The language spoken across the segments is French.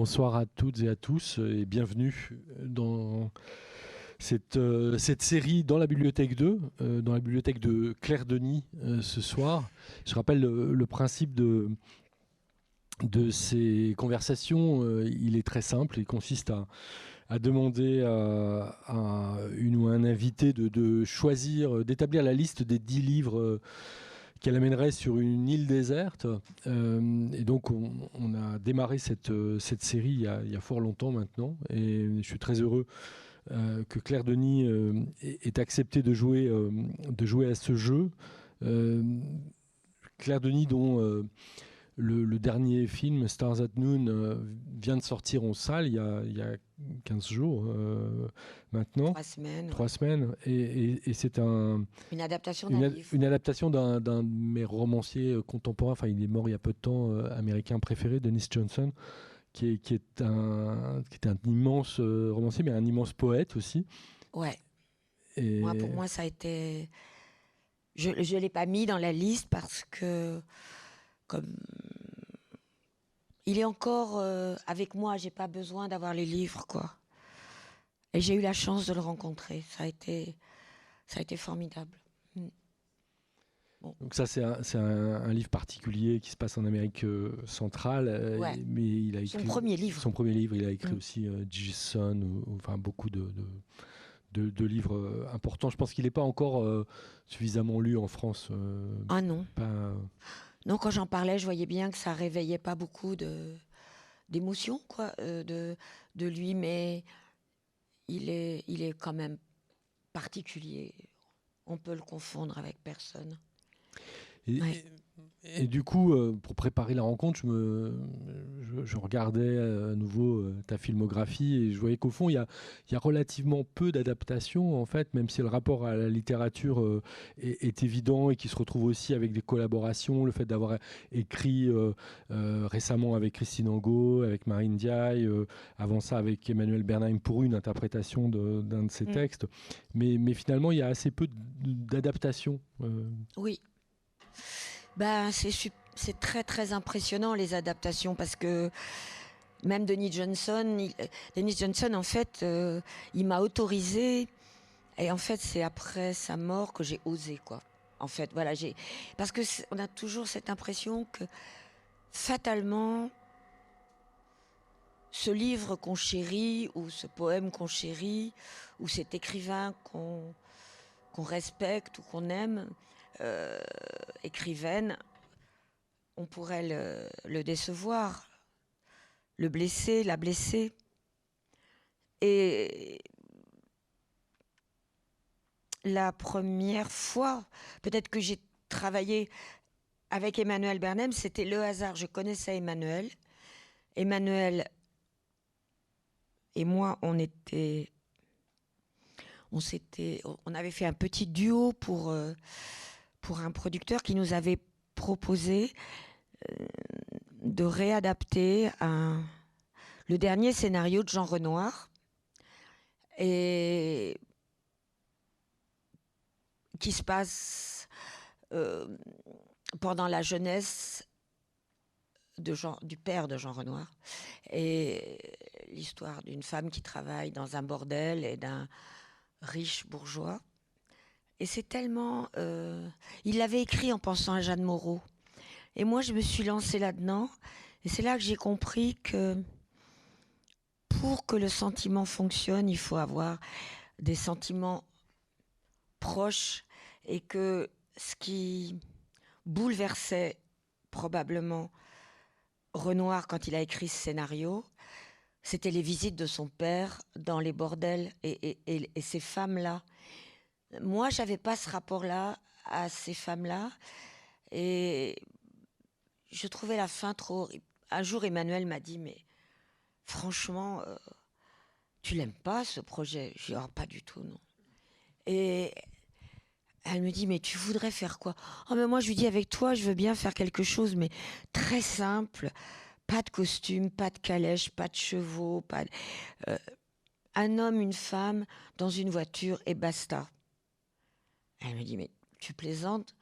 bonsoir à toutes et à tous et bienvenue dans cette, euh, cette série dans la bibliothèque 2, euh, dans la bibliothèque de Claire Denis euh, ce soir. Je rappelle le, principe de, ces conversations, il est très simple, il consiste à, demander à, une ou un invité de choisir, d'établir la liste des dix livres qu'elle amènerait sur une île déserte. Euh, et donc, on, a démarré cette, euh, cette série il y, a, fort longtemps maintenant. Et je suis très heureux euh, que Claire Denis ait, accepté de jouer, de jouer à ce jeu. Claire Denis, dont le, dernier film, Stars at Noon, euh, vient de sortir en salle il y a, il y a 15 jours euh, maintenant. Trois semaines. Trois semaines. Et, c'est un, une adaptation d'un. Une adaptation d'un de mes romanciers euh, contemporains, enfin il est mort il y a peu de temps, américain préféré, Dennis Johnson, qui est, qui est, un, qui est un immense romancier, mais un immense poète aussi. Ouais. Et... Moi, pour moi, ça a été... Je ne l'ai pas mis dans la liste parce que comme il est encore euh, avec moi, j'ai pas besoin d'avoir les livres, quoi. Et j'ai eu la chance de le rencontrer. Ça a été, ça a été formidable. Mm. Donc ça, c'est un, livre particulier qui se passe en Amérique euh, centrale. Euh, mais il a écrit son premier livre. Son premier livre, il a écrit mm. aussi Jason, ou, enfin beaucoup de, de, livres importants. Je pense qu'il n'est pas encore suffisamment lu en France. ah non. Non, quand j'en parlais, je voyais bien que ça réveillait pas beaucoup de d'émotions, quoi, euh, de, de lui, mais il est, il est quand même particulier. On peut le confondre avec personne. Et du coup, euh, pour préparer la rencontre, je, me, je, regardais euh, à nouveau euh, ta filmographie et je voyais qu'au fond, il y a, y a, relativement peu d'adaptations, en fait, même si le rapport à la littérature est, évident et qui se retrouve aussi avec des collaborations, le fait d'avoir écrit récemment avec Christine Angot, avec Marine Diaye, avant ça avec Emmanuel Bernheim pour une interprétation d'un de, ses mm. textes. Mais, mais finalement, il y a assez peu d'adaptations. Oui. Ben, c'est très très impressionnant les adaptations parce que même Denis Johnson, Denis Johnson en fait, euh, il m'a autorisé et en fait c'est après sa mort que j'ai osé quoi. En fait, voilà, parce que on a toujours cette impression que fatalement ce livre qu'on chérit ou ce poème qu'on chérit ou cet écrivain qu'on qu'on respecte ou qu'on aime, euh, écrivaine, on pourrait le, décevoir, le blesser, la blesser. Et la première fois, peut-être que j'ai travaillé avec Emmanuel Bernem, c'était le hasard. Je connaissais Emmanuel. Emmanuel et moi, on était, on avait fait un petit duo pour euh, pour un producteur qui nous avait proposé euh, de réadapter le dernier scénario de Jean Renoir. Et qui se passe euh, pendant la jeunesse du père de Jean Renoir. Et l'histoire d'une femme qui travaille dans un bordel et d'un riche bourgeois et c'est tellement... Euh, il l'avait écrit en pensant à Jeanne Moreau. Et moi, je me suis lancée là-dedans. Et c'est là que j'ai compris que pour que le sentiment fonctionne, il faut avoir des sentiments proches et que ce qui bouleversait probablement Renoir quand il a écrit ce scénario, c'était les visites de son père dans les bordels et, et ces femmes-là moi, j'avais pas ce rapport-là à ces femmes-là. Et je trouvais la fin trop. Un jour, Emmanuel m'a dit Mais franchement, euh, tu l'aimes pas ce projet? Je dis oh, Pas du tout, non. Et elle me dit Mais tu voudrais faire quoi? Oh, mais moi, je lui dis Avec toi, je veux bien faire quelque chose, mais très simple. Pas de costume, pas de calèche, pas de chevaux, pas euh, un homme, une femme dans une voiture et basta. Elle me dit, mais tu plaisantes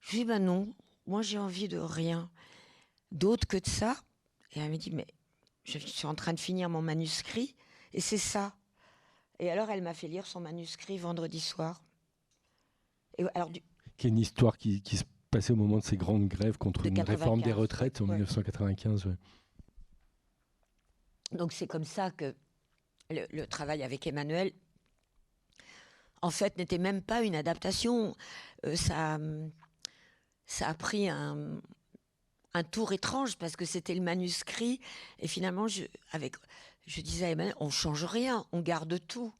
Je lui dis, ben non, moi j'ai envie de rien d'autre que de ça. Et elle me dit, mais je suis en train de finir mon manuscrit, et c'est ça. Et alors, elle m'a fait lire son manuscrit vendredi soir. Et alors, Qui est une histoire qui, se passait au moment de ces grandes grèves contre une réforme des retraites en 1995. Donc, c'est comme ça que le, travail avec Emmanuel, en fait, n'était même pas une adaptation. Euh, ça, ça a pris un, un tour étrange parce que c'était le manuscrit et finalement je, avec, je disais à Emmanuel, on change rien, on garde tout.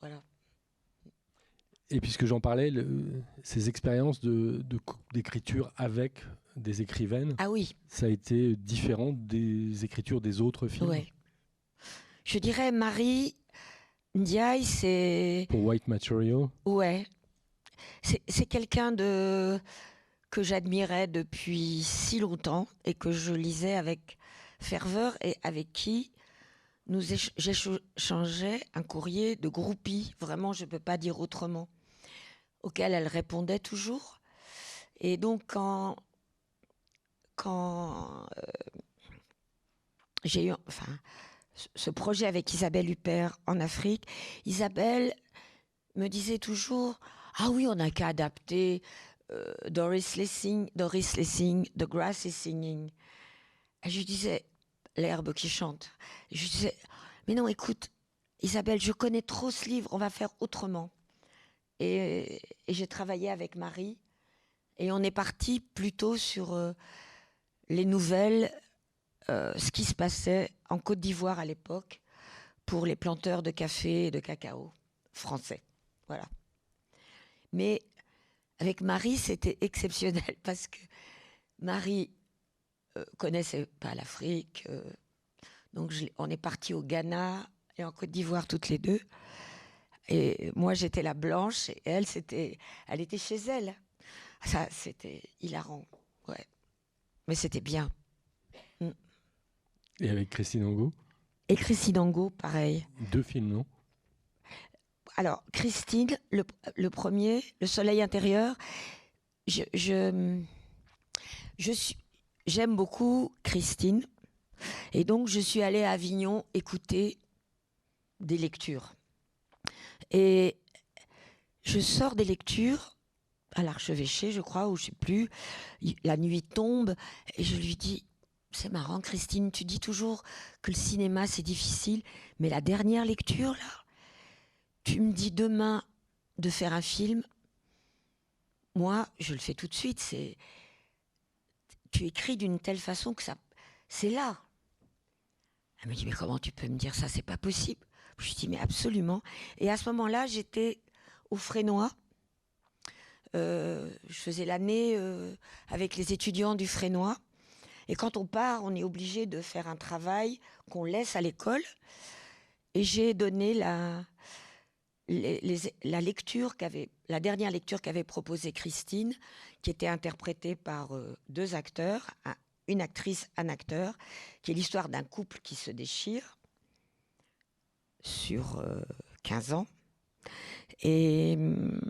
Voilà. Et puisque j'en parlais, ces expériences de, d'écriture avec des écrivaines, ah oui. ça a été différent des écritures des autres films? Ouais. Je dirais Marie Ndiaye, c'est. Pour White Material. Ouais. C'est, quelqu'un de que j'admirais depuis si longtemps et que je lisais avec ferveur et avec qui nous j'échangeais un courrier de groupie, vraiment je ne peux pas dire autrement, auquel elle répondait toujours. Et donc quand, quand euh, j'ai eu enfin, ce projet avec Isabelle Huppert en Afrique, Isabelle me disait toujours, ah oui, on n'a qu'à adapter euh, Doris Lessing, Doris Lessing, The Grass is Singing. Et je disais, l'herbe qui chante. je disais, mais non, écoute, Isabelle, je connais trop ce livre, on va faire autrement. Et, j'ai travaillé avec Marie, et on est parti plutôt sur euh, les nouvelles, euh, ce qui se passait en Côte d'Ivoire à l'époque pour les planteurs de café et de cacao français. Voilà. Mais avec Marie, c'était exceptionnel parce que Marie euh, connaissait pas l'Afrique. Euh, donc on est parti au Ghana et en Côte d'Ivoire toutes les deux. Et moi j'étais la blanche et elle c'était, elle était chez elle. Ça c'était hilarant, ouais. Mais c'était bien. Mm. Et avec Christine Angot Et Christine Angot, pareil. Deux films, non? Alors, Christine, le, premier, Le Soleil intérieur, je, je, suis, j'aime beaucoup Christine. Et donc, je suis allée à Avignon écouter des lectures. Et je sors des lectures à l'archevêché, je crois, ou je sais plus. La nuit tombe et je lui dis C'est marrant, Christine, tu dis toujours que le cinéma c'est difficile, mais la dernière lecture, là, tu me dis demain de faire un film, moi, je le fais tout de suite. C'est, tu écris d'une telle façon que ça, c'est là. Elle me dit mais comment tu peux me dire ça? C'est pas possible. Je dis mais absolument. Et à ce moment-là, j'étais au Frénois. Euh, je faisais l'année euh, avec les étudiants du Frénois. Et quand on part, on est obligé de faire un travail qu'on laisse à l'école. Et j'ai donné la, la lecture la dernière lecture qu'avait proposée Christine, qui était interprétée par euh, deux acteurs, une actrice, un acteur, qui est l'histoire d'un couple qui se déchire sur 15 euh, ans. Et mm,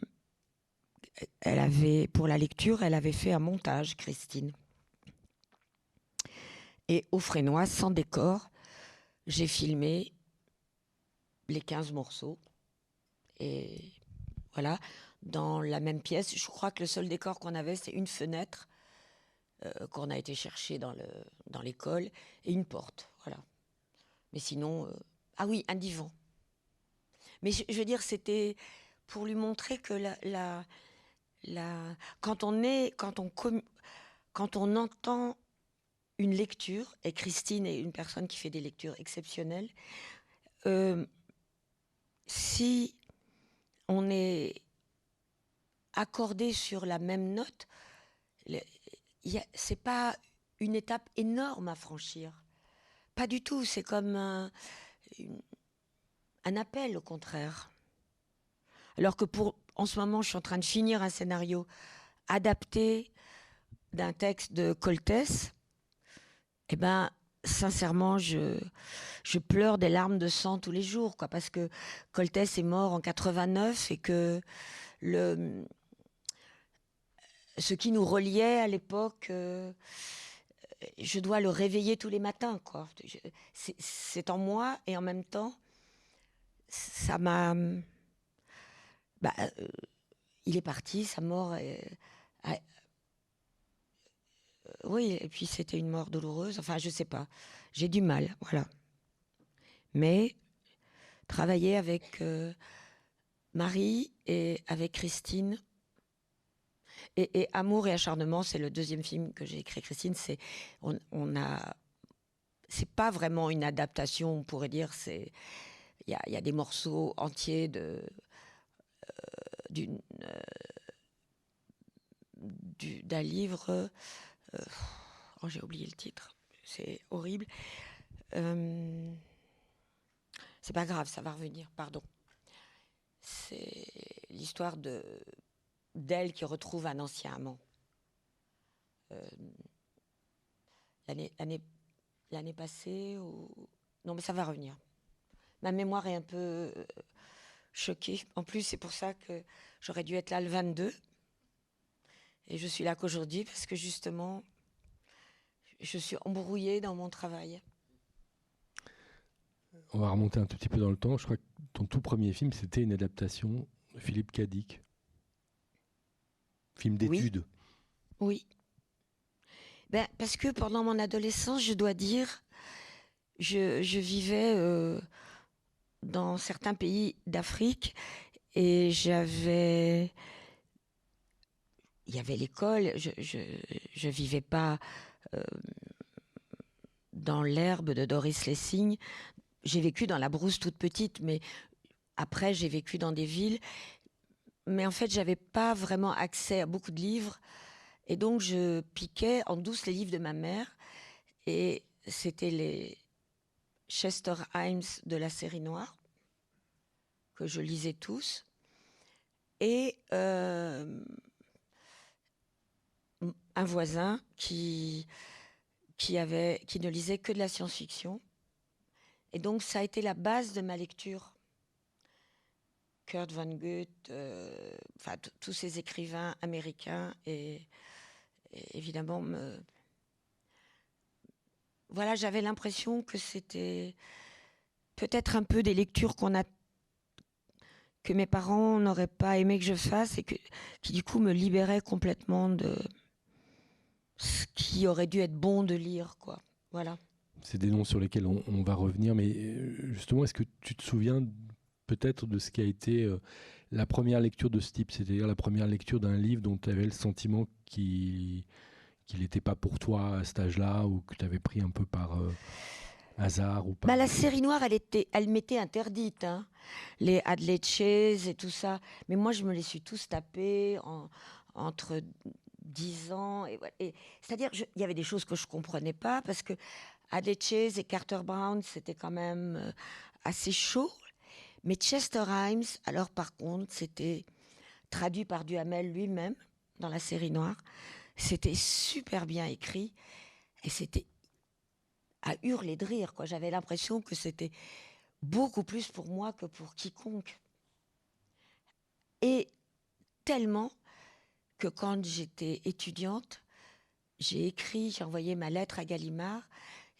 elle avait, pour la lecture, elle avait fait un montage, Christine. Et au Frénois, sans décor, j'ai filmé les 15 morceaux et voilà, dans la même pièce. Je crois que le seul décor qu'on avait, c'est une fenêtre euh, qu'on a été chercher dans, le, dans l'école et une porte. Voilà. Mais sinon, euh, ah oui, un divan. Mais je, veux dire, c'était pour lui montrer que la, quand on est, quand on, quand on entend une lecture, et Christine est une personne qui fait des lectures exceptionnelles, euh, si on est accordé sur la même note, c'est pas une étape énorme à franchir. Pas du tout. C'est comme un, appel, au contraire. Alors que pour, en ce moment, je suis en train de finir un scénario adapté d'un texte de Coltès. Eh ben, sincèrement, je, pleure des larmes de sang tous les jours, quoi, parce que Coltès est mort en 89 et que ce qui nous reliait à l'époque, euh, je dois le réveiller tous les matins, quoi. C'est en moi et en même temps, ça m'a. Bah, euh, il est parti, sa mort. Est, oui, et puis c'était une mort douloureuse. Enfin, je sais pas. J'ai du mal, voilà. Mais travailler avec euh, Marie et avec Christine. Et, Amour et acharnement, c'est le deuxième film que j'ai écrit. Christine, c'est on, a, c'est pas vraiment une adaptation, on pourrait dire. C'est il y a, des morceaux entiers de euh, euh, d'un livre oh, j'ai oublié le titre. C'est horrible. Euh, c'est pas grave, ça va revenir, pardon. C'est l'histoire de d'elle qui retrouve un ancien amant. Euh, l'année, passée, non mais ça va revenir. Ma mémoire est un peu choquée. En plus, c'est pour ça que j'aurais dû être là le 22. Et je suis là qu'aujourd'hui parce que justement, je suis embrouillée dans mon travail. On va remonter un tout petit peu dans le temps. Je crois que ton tout premier film, c'était une adaptation de Philippe Cadic. Film d'études. Oui. Ben, parce que pendant mon adolescence, je dois dire, je, vivais euh, dans certains pays d'Afrique et j'avais il y avait l'école, je, je, vivais pas euh, dans l'herbe de Doris Lessing. J'ai vécu dans la brousse toute petite, mais après j'ai vécu dans des villes. Mais en fait, j'avais pas vraiment accès à beaucoup de livres, et donc je piquais en douce les livres de ma mère, et c'était les Chester Himes de la série noire que je lisais tous. Et euh, un voisin qui, qui, ne lisait que de la science-fiction. Et donc, ça a été la base de ma lecture. Kurt Vonnegut, euh, enfin, tous ces écrivains américains, et, évidemment, me... voilà, j'avais l'impression que c'était peut-être un peu des lectures qu'on a que mes parents n'auraient pas aimé que je fasse et que, qui du coup me libéraient complètement de, ce qui aurait dû être bon de lire, quoi. Voilà. C'est des noms sur lesquels on, va revenir, mais euh, justement, est-ce que tu te souviens peut-être de ce qui a été euh, la première lecture de ce type, c'est-à-dire la première lecture d'un livre dont tu avais le sentiment qu'il n'était pas pour toi à cet âge-là, ou que tu avais pris un peu par euh, hasard ou pas bah, La série noire, elle, était, elle m'était interdite, hein. les Adelaide Chase et tout ça, mais moi je me les suis tous tapés en, entre 10 ans. Et, C'est-à-dire qu'il y avait des choses que je ne comprenais pas parce que Chase et Carter Brown, c'était quand même euh, assez chaud. Mais Chester Himes, alors par contre, c'était traduit par Duhamel lui-même dans la série noire. C'était super bien écrit et c'était à hurler de rire. Quoi. J'avais l'impression que c'était beaucoup plus pour moi que pour quiconque. Et tellement que quand j'étais étudiante, j'ai écrit, j'ai envoyé ma lettre à Gallimard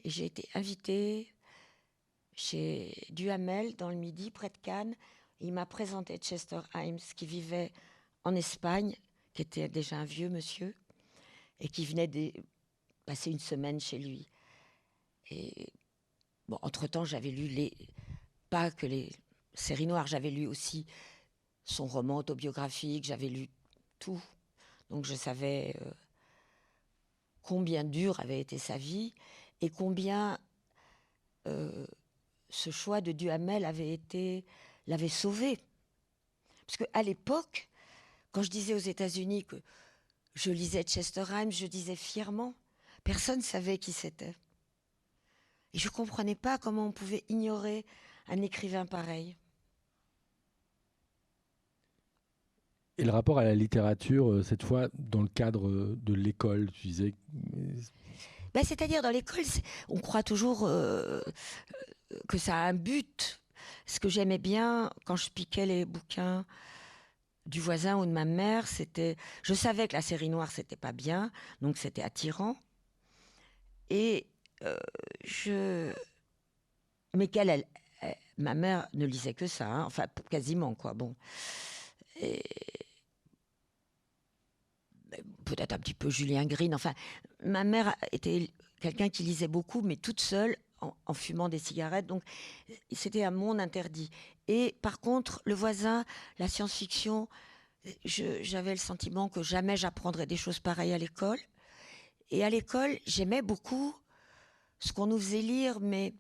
et j'ai été invitée chez Duhamel dans le Midi, près de Cannes. Il m'a présenté Chester Himes qui vivait en Espagne, qui était déjà un vieux monsieur et qui venait de passer une semaine chez lui. Entre-temps, j'avais lu pas que les séries noires, j'avais lu aussi son roman autobiographique, j'avais lu tout. Donc je savais euh, combien dur avait été sa vie et combien euh, ce choix de Duhamel avait été l'avait sauvé. Parce qu'à l'époque, quand je disais aux États-Unis que je lisais Chester Himes, je disais fièrement, personne ne savait qui c'était. Et je ne comprenais pas comment on pouvait ignorer un écrivain pareil. Et le rapport à la littérature, euh, cette fois, dans le cadre euh, de l'école, tu disais ben, C'est-à-dire, dans l'école, on croit toujours euh, que ça a un but. Ce que j'aimais bien quand je piquais les bouquins du voisin ou de ma mère, c'était. Je savais que la série noire, c'était pas bien, donc c'était attirant. Et je. Mais qu'elle, elle, ma mère ne lisait que ça, hein, enfin quasiment quoi. Bon. Peut-être un petit peu Julien Green. Enfin, ma mère était quelqu'un qui lisait beaucoup, mais toute seule, en, fumant des cigarettes. Donc, c'était un monde interdit. Et par contre, le voisin, la science-fiction, j'avais le sentiment que jamais j'apprendrais des choses pareilles à l'école. Et à l'école, j'aimais beaucoup ce qu'on nous faisait lire, mais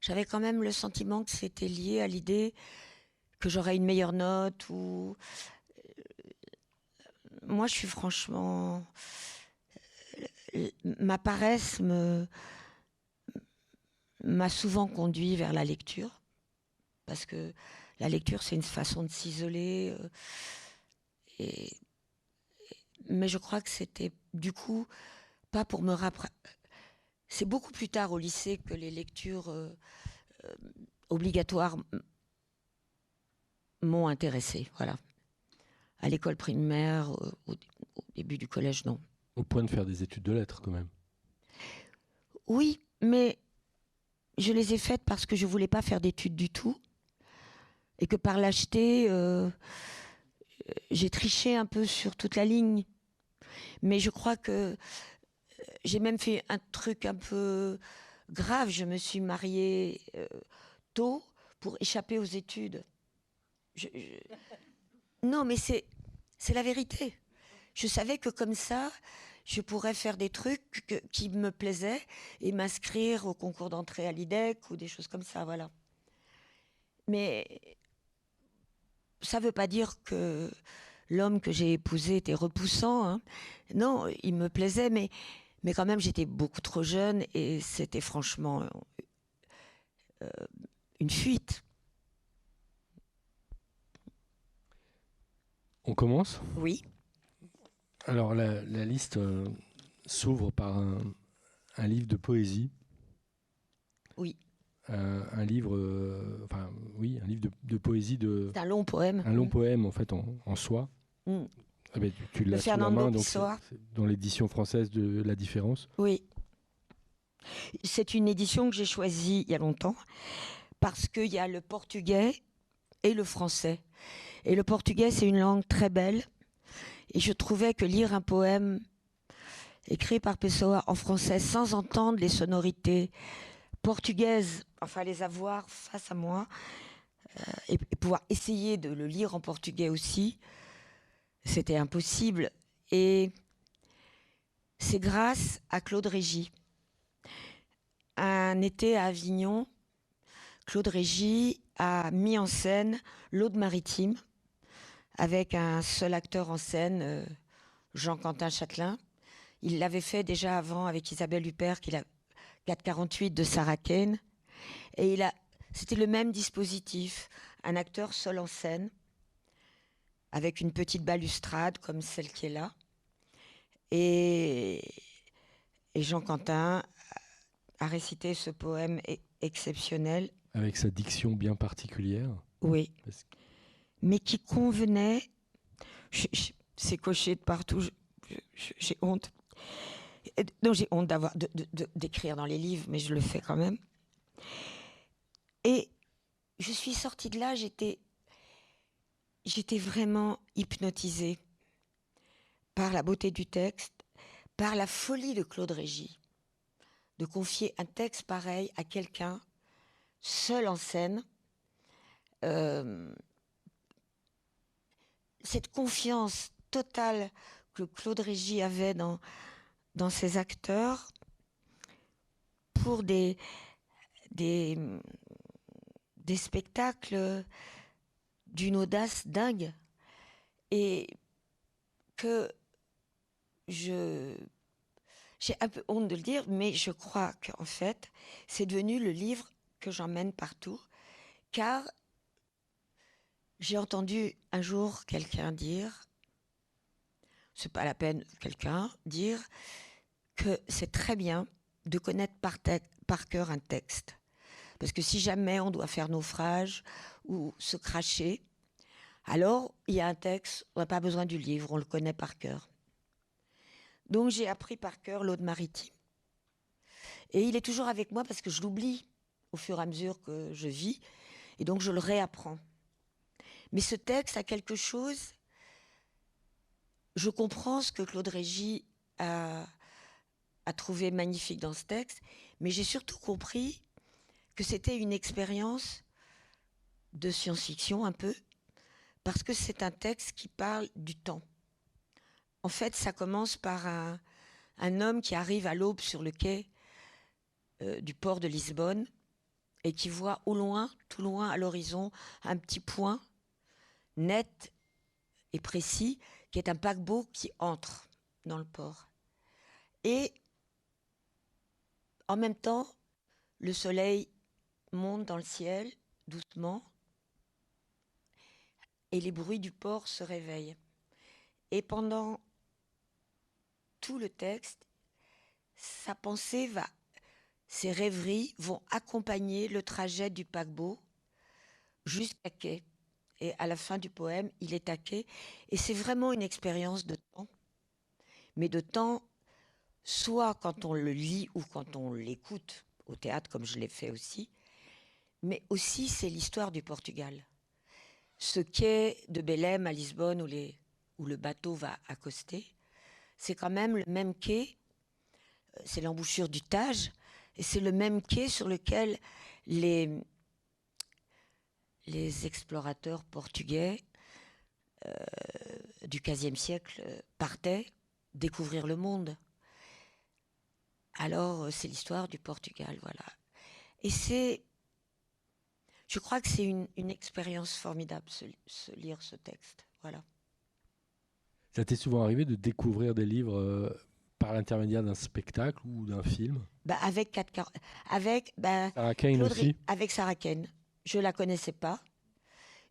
j'avais quand même le sentiment que c'était lié à l'idée que j'aurais une meilleure note ou moi je suis franchement ma paresse m'a souvent conduit vers la lecture parce que la lecture c'est une façon de s'isoler euh, et mais je crois que c'était du coup pas pour me rapprocher c'est beaucoup plus tard au lycée que les lectures euh, euh, obligatoires m'ont intéressée. Voilà. À l'école primaire, euh, au, début du collège, non. Au point de faire des études de lettres, quand même. Oui, mais je les ai faites parce que je voulais pas faire d'études du tout, et que par l'acheter, j'ai triché un peu sur toute la ligne. Mais je crois que j'ai même fait un truc un peu grave. Je me suis mariée euh, tôt pour échapper aux études. Non, mais c'est c'est la vérité. Je savais que comme ça, je pourrais faire des trucs qui me plaisaient et m'inscrire au concours d'entrée à l'IDEC ou des choses comme ça, voilà. Mais ça ne veut pas dire que l'homme que j'ai épousé était repoussant. Hein. Non, il me plaisait, mais mais quand même, j'étais beaucoup trop jeune et c'était franchement euh, une fuite. On commence? Oui. Alors la, liste euh, s'ouvre par un, livre de poésie. Oui. Euh, un livre, enfin oui, un livre de, poésie de. C'est un long poème. Un long mm. poème en fait en, soi. Mm. Ah ben, tu, l'as sous la main, donc dans l'édition française de La Différence. Oui. C'est une édition que j'ai choisie il y a longtemps parce qu'il y a le portugais et le français. Et le portugais, c'est une langue très belle. Et je trouvais que lire un poème écrit par Pessoa en français sans entendre les sonorités portugaises, enfin les avoir face à moi, euh, et, pouvoir essayer de le lire en portugais aussi, c'était impossible. Et c'est grâce à Claude Régis. Un été à Avignon, Claude Régis a mis en scène l'Aude maritime avec un seul acteur en scène, euh, Jean-Quentin Châtelain. Il l'avait fait déjà avant avec Isabelle Huppert, qui a 448 de Sarah Kane. Et il a, c'était le même dispositif, un acteur seul en scène avec une petite balustrade comme celle qui est là. Et, Jean Quentin a récité ce poème e-, exceptionnel. Avec sa diction bien particulière. Oui. Mais qui convenait. C'est coché de partout. J'ai honte. Non, j'ai honte d'avoir d'écrire dans les livres, mais je le fais quand même. Et je suis sortie de là, j'étais j'étais vraiment hypnotisée par la beauté du texte, par la folie de Claude Régis, de confier un texte pareil à quelqu'un seul en scène. Euh, cette confiance totale que Claude Régis avait dans, dans ses acteurs pour des, des, spectacles d'une audace dingue. Et que je j'ai un peu honte de le dire, mais je crois qu'en fait, c'est devenu le livre que j'emmène partout, car j'ai entendu un jour quelqu'un dire, c'est pas la peine, quelqu'un dire que c'est très bien de connaître par, cœur un texte. Parce que si jamais on doit faire naufrage ou se cracher, alors il y a un texte, on n'a pas besoin du livre, on le connaît par cœur. Donc j'ai appris par cœur l'Aude maritime. Et il est toujours avec moi parce que je l'oublie au fur et à mesure que je vis. Et donc, je le réapprends. Mais ce texte a quelque chose. Je comprends ce que Claude Régis a, trouvé magnifique dans ce texte, mais j'ai surtout compris que c'était une expérience de science-fiction un peu, parce que c'est un texte qui parle du temps. En fait, ça commence par un, homme qui arrive à l'aube sur le quai euh, du port de Lisbonne et qui voit au loin, tout loin à l'horizon, un petit point net et précis qui est un paquebot qui entre dans le port. Et en même temps, le soleil monte dans le ciel doucement et les bruits du port se réveillent. Et pendant tout le texte, sa pensée va, ses rêveries vont accompagner le trajet du paquebot jusqu'à quai. Et à la fin du poème, il est quai. Et c'est vraiment une expérience de temps, mais de temps, soit quand on le lit ou quand on l'écoute au théâtre, comme je l'ai fait aussi, mais aussi c'est l'histoire du Portugal ce quai de Belém à Lisbonne où, où le bateau va accoster, c'est quand même le même quai, euh, c'est l'embouchure du Tage, et c'est le même quai sur lequel les, les explorateurs portugais euh, du XVe siècle partaient découvrir le monde. Alors, euh, c'est l'histoire du Portugal, voilà. Et c'est je crois que c'est une, expérience formidable, se, lire ce texte. Voilà. Ça t'est souvent arrivé de découvrir des livres euh, par l'intermédiaire d'un spectacle ou d'un film? Bah Avec, avec bah, Sarah Kane aussi Avec Sarah Kane. Je la connaissais pas.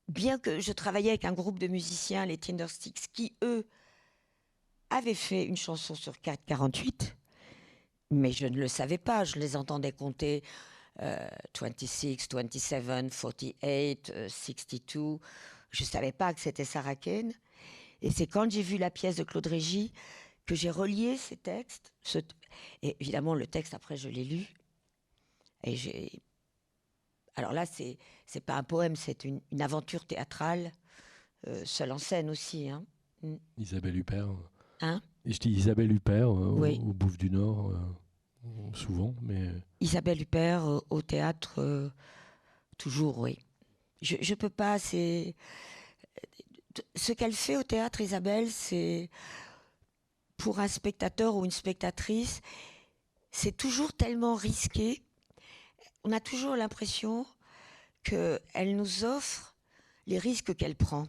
Bien que je travaillais avec un groupe de musiciens, les Tindersticks, qui, eux, avaient fait une chanson sur 448, mais je ne le savais pas. Je les entendais compter 26, 27, 48, 62. Je ne savais pas que c'était Sarah Kane. Et c'est quand j'ai vu la pièce de Claude Régis que j'ai relié ces textes. Et évidemment, le texte, après, je l'ai lu. Et j'ai. Alors là, c'est c'est pas un poème, c'est une, aventure théâtrale, euh, seule en scène aussi. Hein. Mm. Isabelle Huppert. Hein? Je dis Isabelle Huppert euh, au, Bouffe du Nord. Euh, souvent, mais... Isabelle Huppert au théâtre, toujours, oui. Je ne peux pas, c'est... Ce qu'elle fait au théâtre, Isabelle, c'est... Pour un spectateur ou une spectatrice, c'est toujours tellement risqué. On a toujours l'impression qu'elle nous offre les risques qu'elle prend.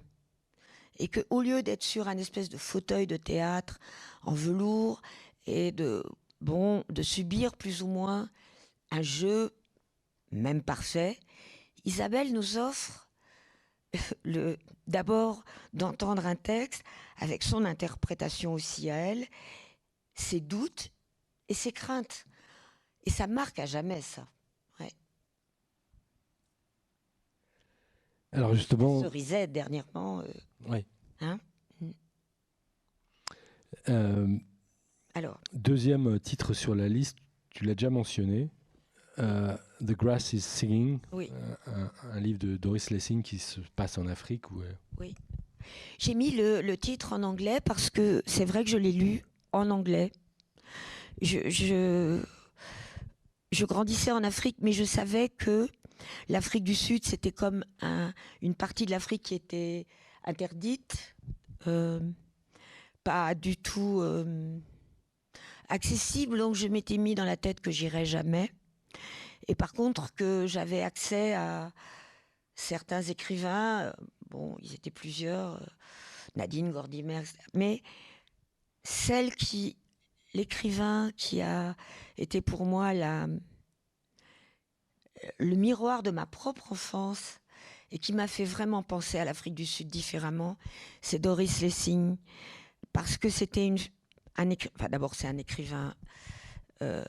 Et qu'au lieu d'être sur un espèce de fauteuil de théâtre en velours et de bon, de subir plus ou moins un jeu, même parfait, Isabelle nous offre d'abord d'entendre un texte avec son interprétation aussi à elle, ses doutes et ses craintes. Et ça marque à jamais ça. Alors justement. Cerisette dernièrement. Euh, oui. Hein? Euh, Deuxième titre sur la liste, tu l'as déjà mentionné, euh, The Grass is Singing, euh, un, livre de Doris Lessing qui se passe en Afrique. Oui. J'ai mis le, titre en anglais parce que c'est vrai que je l'ai lu en anglais. Je, je, grandissais en Afrique, mais je savais que l'Afrique du Sud, c'était comme une partie de l'Afrique qui était interdite, pas du tout accessible, donc je m'étais mis dans la tête que j'irais jamais. Et par contre, que j'avais accès à certains écrivains, euh, bon, ils étaient plusieurs, euh, Nadine Gordimer, mais celle qui, l'écrivain qui a été pour moi la, le miroir de ma propre enfance et qui m'a fait vraiment penser à l'Afrique du Sud différemment, c'est Doris Lessing, parce que c'était une, d'abord, c'est un écrivain euh,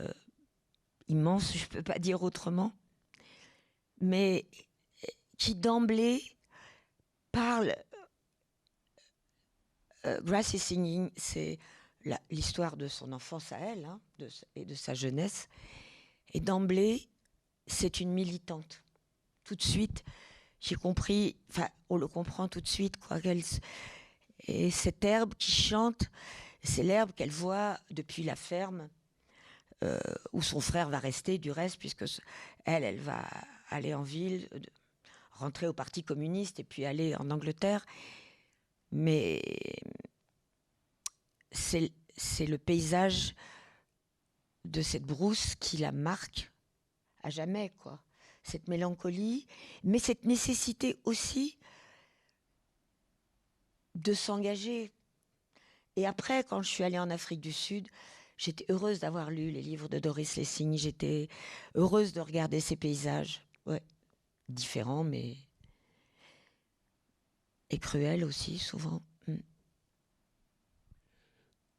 immense, je ne peux pas dire autrement, mais qui d'emblée parle. Euh, Grassy Singing, c'est l'histoire de son enfance à elle hein, et de sa jeunesse. Et d'emblée, c'est une militante. Tout de suite, j'ai compris, enfin, on le comprend tout de suite, quoi. et cette herbe qui chante, c'est l'herbe qu'elle voit depuis la ferme euh, où son frère va rester du reste, puisque elle, elle va aller en ville, rentrer au Parti communiste et puis aller en Angleterre. Mais c'est le paysage de cette brousse qui la marque à jamais, quoi. Cette mélancolie, mais cette nécessité aussi de s'engager. Et après, quand je suis allée en Afrique du Sud, j'étais heureuse d'avoir lu les livres de Doris Lessing. J'étais heureuse de regarder ces paysages. Ouais, différents, mais et cruels aussi, souvent. Mm.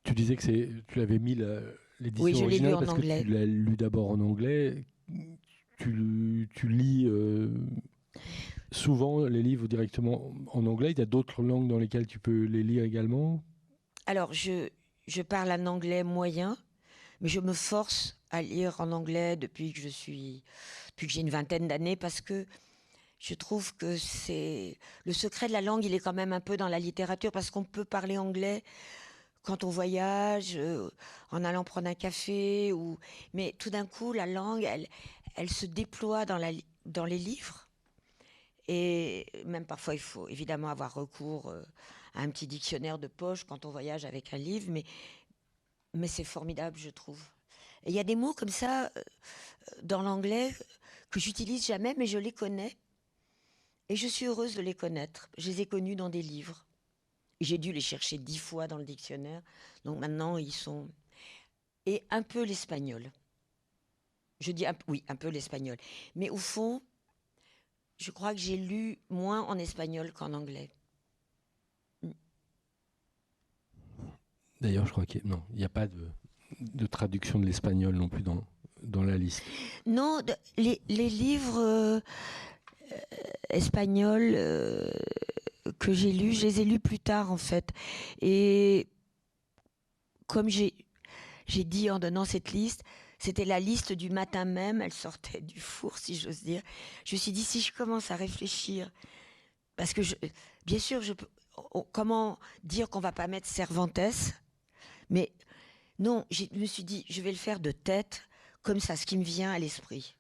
Tu disais que tu l'avais mis l'édition oui, je originale lu en parce anglais. que tu l'as lu d'abord en anglais. Tu, lis euh, souvent les livres directement en anglais. Il y a d'autres langues dans lesquelles tu peux les lire également Alors, je, je parle un anglais moyen, mais je me force à lire en anglais depuis que je suis, depuis que j'ai une vingtaine d'années parce que je trouve que c'est le secret de la langue, il est quand même un peu dans la littérature parce qu'on peut parler anglais quand on voyage, euh, en allant prendre un café, ou mais tout d'un coup la langue, elle, elle se déploie dans, la, dans les livres. Et même parfois, il faut évidemment avoir recours euh, à un petit dictionnaire de poche quand on voyage avec un livre, mais, mais c'est formidable, je trouve. Il y a des mots comme ça euh, dans l'anglais que j'utilise jamais, mais je les connais. Et je suis heureuse de les connaître. Je les ai connus dans des livres. J'ai dû les chercher dix fois dans le dictionnaire. Donc maintenant, ils sont. Et un peu l'espagnol. Je dis oui, un peu l'espagnol. Mais au fond, je crois que j'ai lu moins en espagnol qu'en anglais. D'ailleurs, je crois qu'il n'y a pas de, traduction de l'espagnol non plus dans, dans la liste. Non, les, livres euh, espagnols euh, que j'ai lus, je les ai lus plus tard en fait. Et comme j'ai dit en donnant cette liste, c'était la liste du matin même, elle sortait du four si j'ose dire. Je me suis dit si je commence à réfléchir, parce que bien sûr, je peux, comment dire qu'on va pas mettre Cervantes mais non, je me suis dit, je vais le faire de tête, comme ça, ce qui me vient à l'esprit.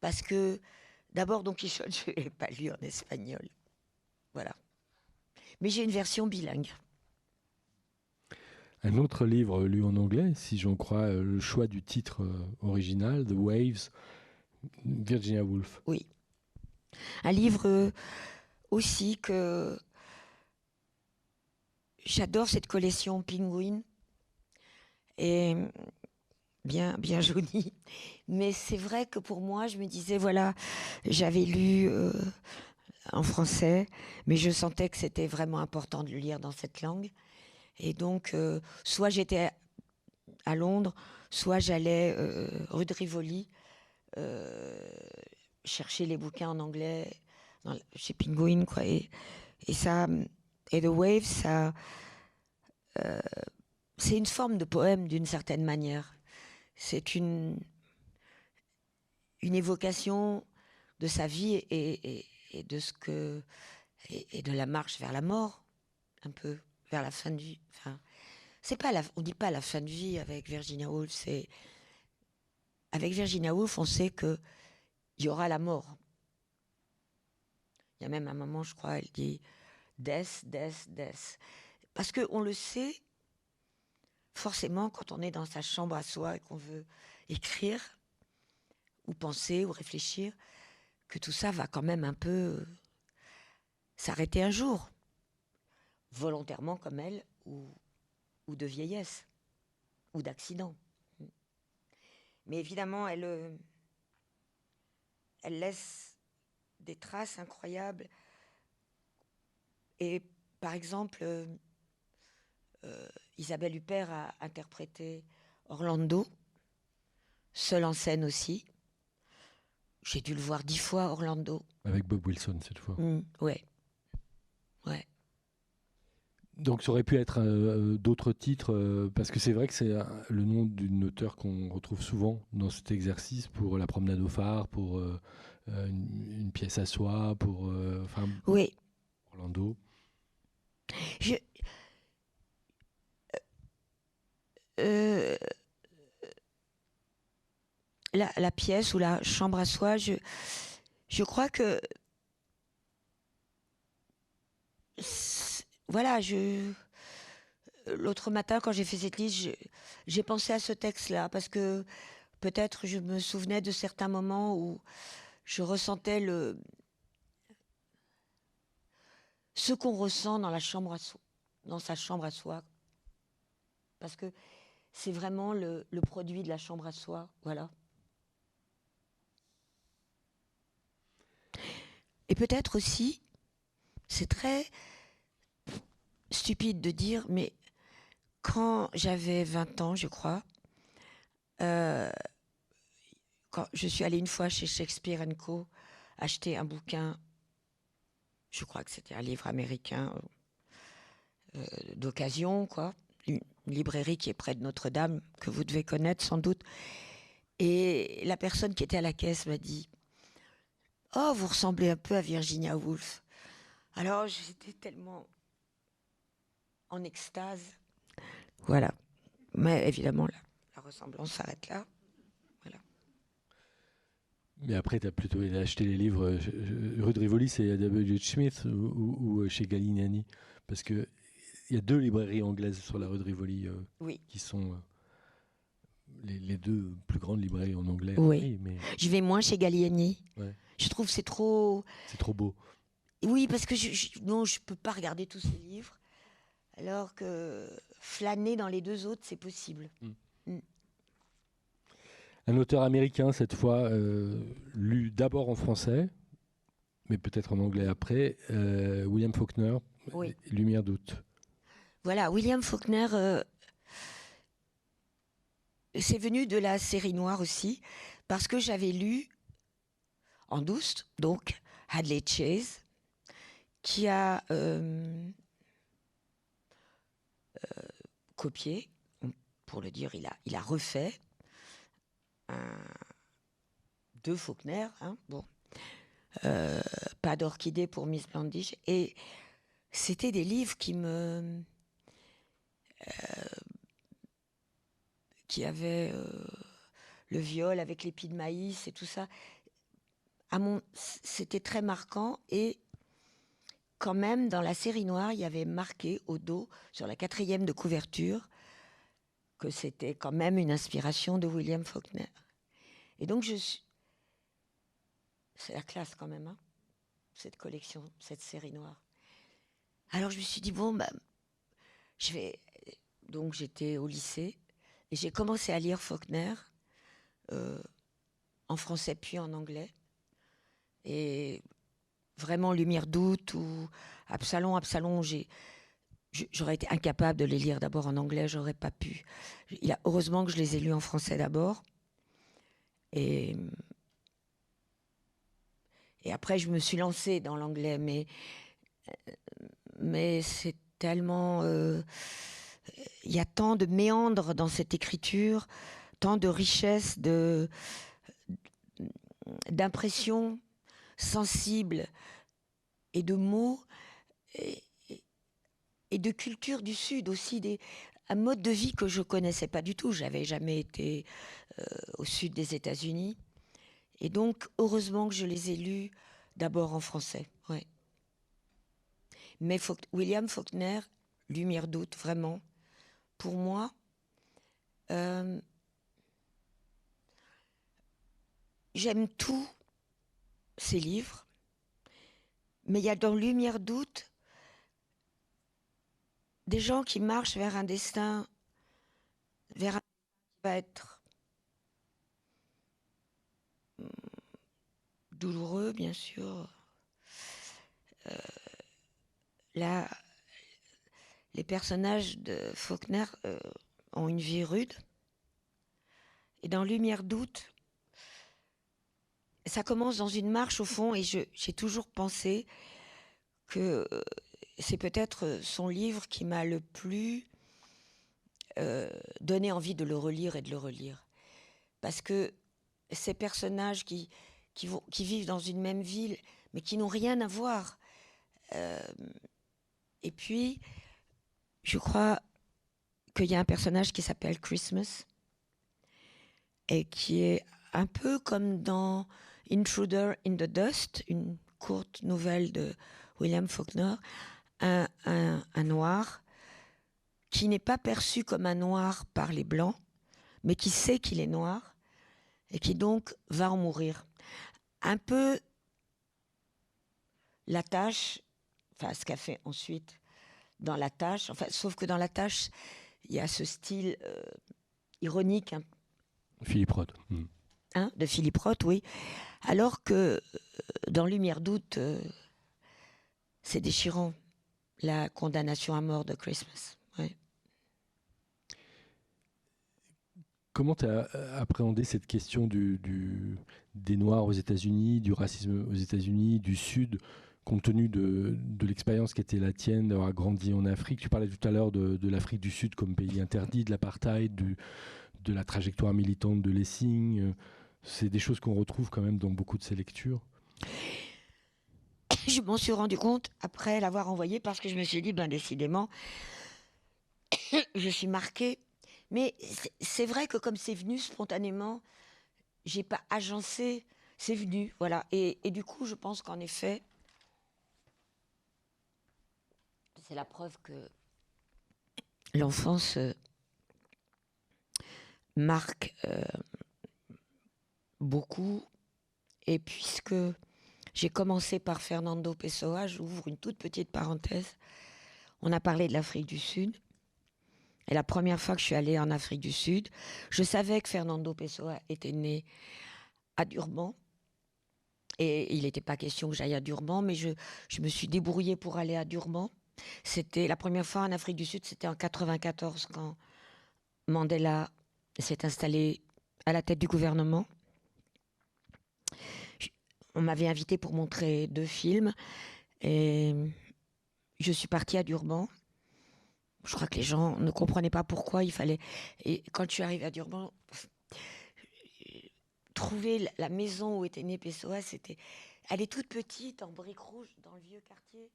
Parce que, d'abord, Don Quichotte, je ne l'ai pas lu en espagnol. Voilà. Mais j'ai une version bilingue. Un autre livre lu en anglais, si j'en crois euh, le choix du titre euh, original, The Waves, Virginia Woolf. Oui. Un livre euh, aussi que j'adore cette collection Penguin. Et bien, bien jolie. Mais c'est vrai que pour moi, je me disais, voilà, j'avais lu euh, en français, mais je sentais que c'était vraiment important de le lire dans cette langue. Et donc, euh, soit j'étais à Londres, soit j'allais euh, rue de Rivoli chercher les bouquins en anglais chez Penguin, quoi. Et, ça, et The Wave, ça, euh, c'est une forme de poème d'une certaine manière. C'est une, une évocation de sa vie et, de ce que et, de la marche vers la mort, un peu vers la fin de vie. Enfin, c'est pas on dit pas la fin de vie avec Virginia Woolf. C'est avec Virginia Woolf, on sait que il y aura la mort. Il y a même un moment, je crois, elle dit Death, Death, Death. Parce qu'on le sait, forcément, quand on est dans sa chambre à soi et qu'on veut écrire, ou penser, ou réfléchir, que tout ça va quand même un peu s'arrêter un jour, volontairement comme elle, ou, de vieillesse, ou d'accident. Mais évidemment, elle, euh, laisse des traces incroyables et par exemple, euh, euh, Isabelle Huppert a interprété Orlando, seul en scène aussi. J'ai dû le voir dix fois, Orlando. Avec Bob Wilson cette fois. Mmh, ouais. Ouais. Donc ça aurait pu être euh, d'autres titres, euh, parce que c'est vrai que c'est euh, le nom d'une auteure qu'on retrouve souvent dans cet exercice pour la promenade au phare, pour euh, euh, une, une pièce à soi, pour euh, enfin, Oui. Orlando. Je... La, pièce ou la chambre à soi, je, crois que voilà, je l'autre matin quand j'ai fait cette liste, j'ai pensé à ce texte-là parce que peut-être je me souvenais de certains moments où je ressentais le ce qu'on ressent dans la chambre à soi, dans sa chambre à soi, parce que c'est vraiment le, le produit de la chambre à soi, voilà. Et peut-être aussi, c'est très stupide de dire, mais quand j'avais 20 ans, je crois, euh, quand je suis allée une fois chez Shakespeare Co. acheter un bouquin, je crois que c'était un livre américain euh, d'occasion, quoi, une librairie qui est près de Notre-Dame, que vous devez connaître sans doute. Et la personne qui était à la caisse m'a dit Oh, vous ressemblez un peu à Virginia Woolf. Alors j'étais tellement en extase. Voilà. Mais évidemment, la, la ressemblance s'arrête là. Mais après, tu as plutôt été acheter les livres. euh, euh, Rue de Rivoli, c'est à W. Smith ou, ou- ou, euh, chez Galignani Parce qu'il y a deux librairies anglaises sur la rue de Rivoli euh, Oui. qui sont euh, les, les deux plus grandes librairies en anglais. Oui. Paris, mais Je vais moins chez Gallieni. Ouais. Je trouve que c'est trop. c'est trop beau. Oui, parce que je, je- non, je peux pas regarder tous ces livres. Alors que flâner dans les deux autres, c'est possible. Un auteur américain, cette fois, euh, lu d'abord en français, mais peut-être en anglais après, euh, William Faulkner, Oui. Lumière d'août. Voilà, William Faulkner, euh, c'est venu de la série noire aussi, parce que j'avais lu en douce, donc Hadley Chase, qui a euh, euh, copié, pour le dire, il a, il a refait un, de Faulkner, hein, bon, Euh, pas d'orchidée pour Miss Blandish, et c'était des livres qui me qui avait euh, le viol avec l'épi de maïs et tout ça. C'était très marquant et quand même dans la série noire, il y avait marqué au dos sur la quatrième de couverture que c'était quand même une inspiration de William Faulkner. Et donc je c'est la classe quand même, hein, cette collection, cette série noire. Alors je me suis dit bon bah je vais donc j'étais au lycée et j'ai commencé à lire Faulkner euh, en français puis en anglais. Et vraiment Lumière d'août ou Absalon, Absalon, j'aurais été incapable de les lire d'abord en anglais, j'aurais pas pu. Il a, heureusement que je les ai lus en français d'abord. Et, et après, je me suis lancée dans l'anglais, mais, mais c'est tellement. euh, il y a tant de méandres dans cette écriture, tant de richesse, de d'impressions sensibles et de mots et, de culture du Sud aussi, des, un mode de vie que je connaissais pas du tout. J'avais jamais été euh, au sud des États-Unis. Et donc, heureusement que je les ai lus d'abord en français. Ouais. Mais William Faulkner, Lumière d'août, vraiment, pour moi, euh, j'aime tous ses livres, mais il y a dans Lumière d'août des gens qui marchent vers un destin, vers un qui va être hum, douloureux, bien sûr. Euh, là, les personnages de Faulkner euh, ont une vie rude. Et dans Lumière d'août, ça commence dans une marche au fond, et j'ai toujours pensé que euh, c'est peut-être son livre qui m'a le plus euh, donné envie de le relire et de le relire. Parce que ces personnages qui, vivent dans une même ville, mais qui n'ont rien à voir. Euh, et puis, je crois qu'il y a un personnage qui s'appelle Christmas et qui est un peu comme dans Intruder in the Dust, une courte nouvelle de William Faulkner, un, un noir qui n'est pas perçu comme un noir par les blancs, mais qui sait qu'il est noir et qui donc va en mourir. Un peu la tâche, enfin ce qu'a fait ensuite dans la tâche, enfin, sauf que dans la tâche, il y a ce style euh, ironique. Hein. Philippe Roth. Hmm. Hein, de Philippe Roth, oui. Alors que euh, dans Lumière d'août, euh, c'est déchirant, la condamnation à mort de Christmas. Comment tu as appréhendé cette question des Noirs aux États-Unis, du racisme aux États-Unis, du Sud compte tenu de, l'expérience qui était la tienne, d'avoir grandi en Afrique, tu parlais tout à l'heure de, l'Afrique du Sud comme pays interdit, de l'apartheid, de la trajectoire militante de Lessing. C'est des choses qu'on retrouve quand même dans beaucoup de ces lectures. Je m'en suis rendu compte après l'avoir envoyé parce que je me suis dit, ben décidément, je suis marquée. Mais c'est vrai que comme c'est venu spontanément, j'ai pas agencé, c'est venu, voilà. et du coup, je pense qu'en effet, c'est la preuve que l'enfance euh, marque euh, beaucoup. Et puisque j'ai commencé par Fernando Pessoa, j'ouvre une toute petite parenthèse. On a parlé de l'Afrique du Sud. Et la première fois que je suis allée en Afrique du Sud, je savais que Fernando Pessoa était né à Durban. Et il n'était pas question que j'aille à Durban, mais je, me suis débrouillée pour aller à Durban. C'était la première fois en Afrique du Sud, c'était en 94 quand Mandela s'est installé à la tête du gouvernement. On m'avait invité pour montrer deux films et je suis partie à Durban. Je crois que les gens ne comprenaient pas pourquoi il fallait. Et quand je suis arrivée à Durban, trouver la maison où était né Pessoa, c'était. Elle est toute petite, en briques rouges, dans le vieux quartier.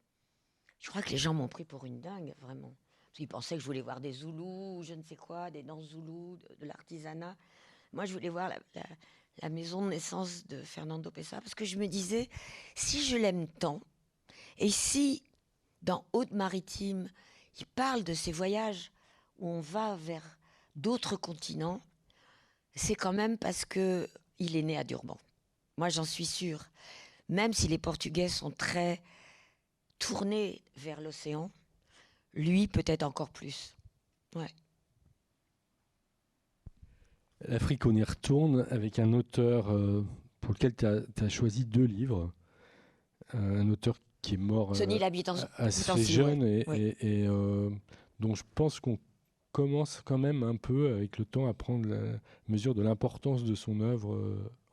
Je crois que les gens m'ont pris pour une dingue, vraiment. Parce qu'ils pensaient que je voulais voir des Zoulous, je ne sais quoi, des danses Zoulous, de, l'artisanat. Moi, je voulais voir la, maison de naissance de Fernando Pessa, parce que je me disais, si je l'aime tant, et si, dans Haute-Maritime, il parle de ces voyages où on va vers d'autres continents, c'est quand même parce que il est né à Durban. Moi, j'en suis sûre. Même si les Portugais sont très tourné vers l'océan, lui peut-être encore plus. Ouais. L'Afrique, on y retourne avec un auteur euh, pour lequel tu as, choisi deux livres. Euh, un auteur qui est mort euh, assez jeune et, et, dont je pense qu'on commence quand même un peu avec le temps à prendre la mesure de l'importance de son œuvre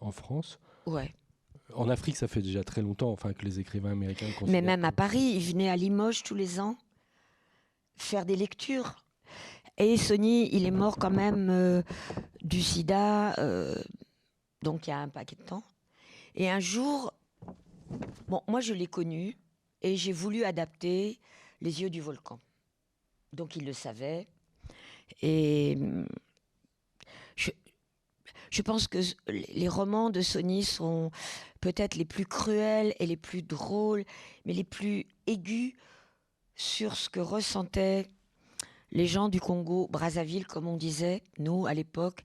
en France. Ouais. En Afrique, ça fait déjà très longtemps enfin, que les écrivains américains. Mais même à Paris, ils venaient à Limoges tous les ans faire des lectures. Et Sony, il est mort quand même euh, du sida, euh, donc il y a un paquet de temps. Et un jour, bon, moi je l'ai connu et j'ai voulu adapter Les yeux du volcan. Donc il le savait. Et je, je pense que les romans de Sony sont peut-être les plus cruels et les plus drôles, mais les plus aigus sur ce que ressentaient les gens du Congo, Brazzaville, comme on disait, nous, à l'époque,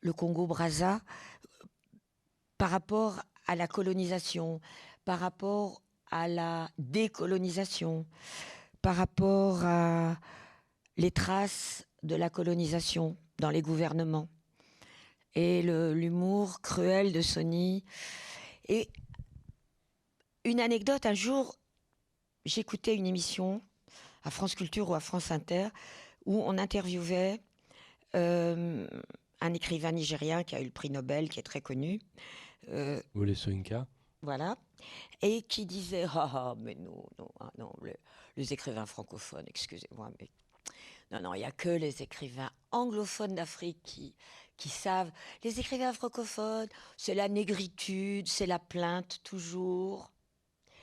le Congo Brazza, par rapport à la colonisation, par rapport à la décolonisation, par rapport à les traces de la colonisation dans les gouvernements et l'humour cruel de Sony. Et une anecdote, un jour, j'écoutais une émission à France Culture ou à France Inter où on interviewait euh, un écrivain nigérien qui a eu le prix Nobel, qui est très connu. Euh, Soyinka. Voilà. Et qui disait, ah, ah mais non, non, ah, non les écrivains francophones, excusez-moi, mais non, non, il n'y a que les écrivains anglophones d'Afrique qui, qui savent. Les écrivains francophones, c'est la négritude, c'est la plainte toujours.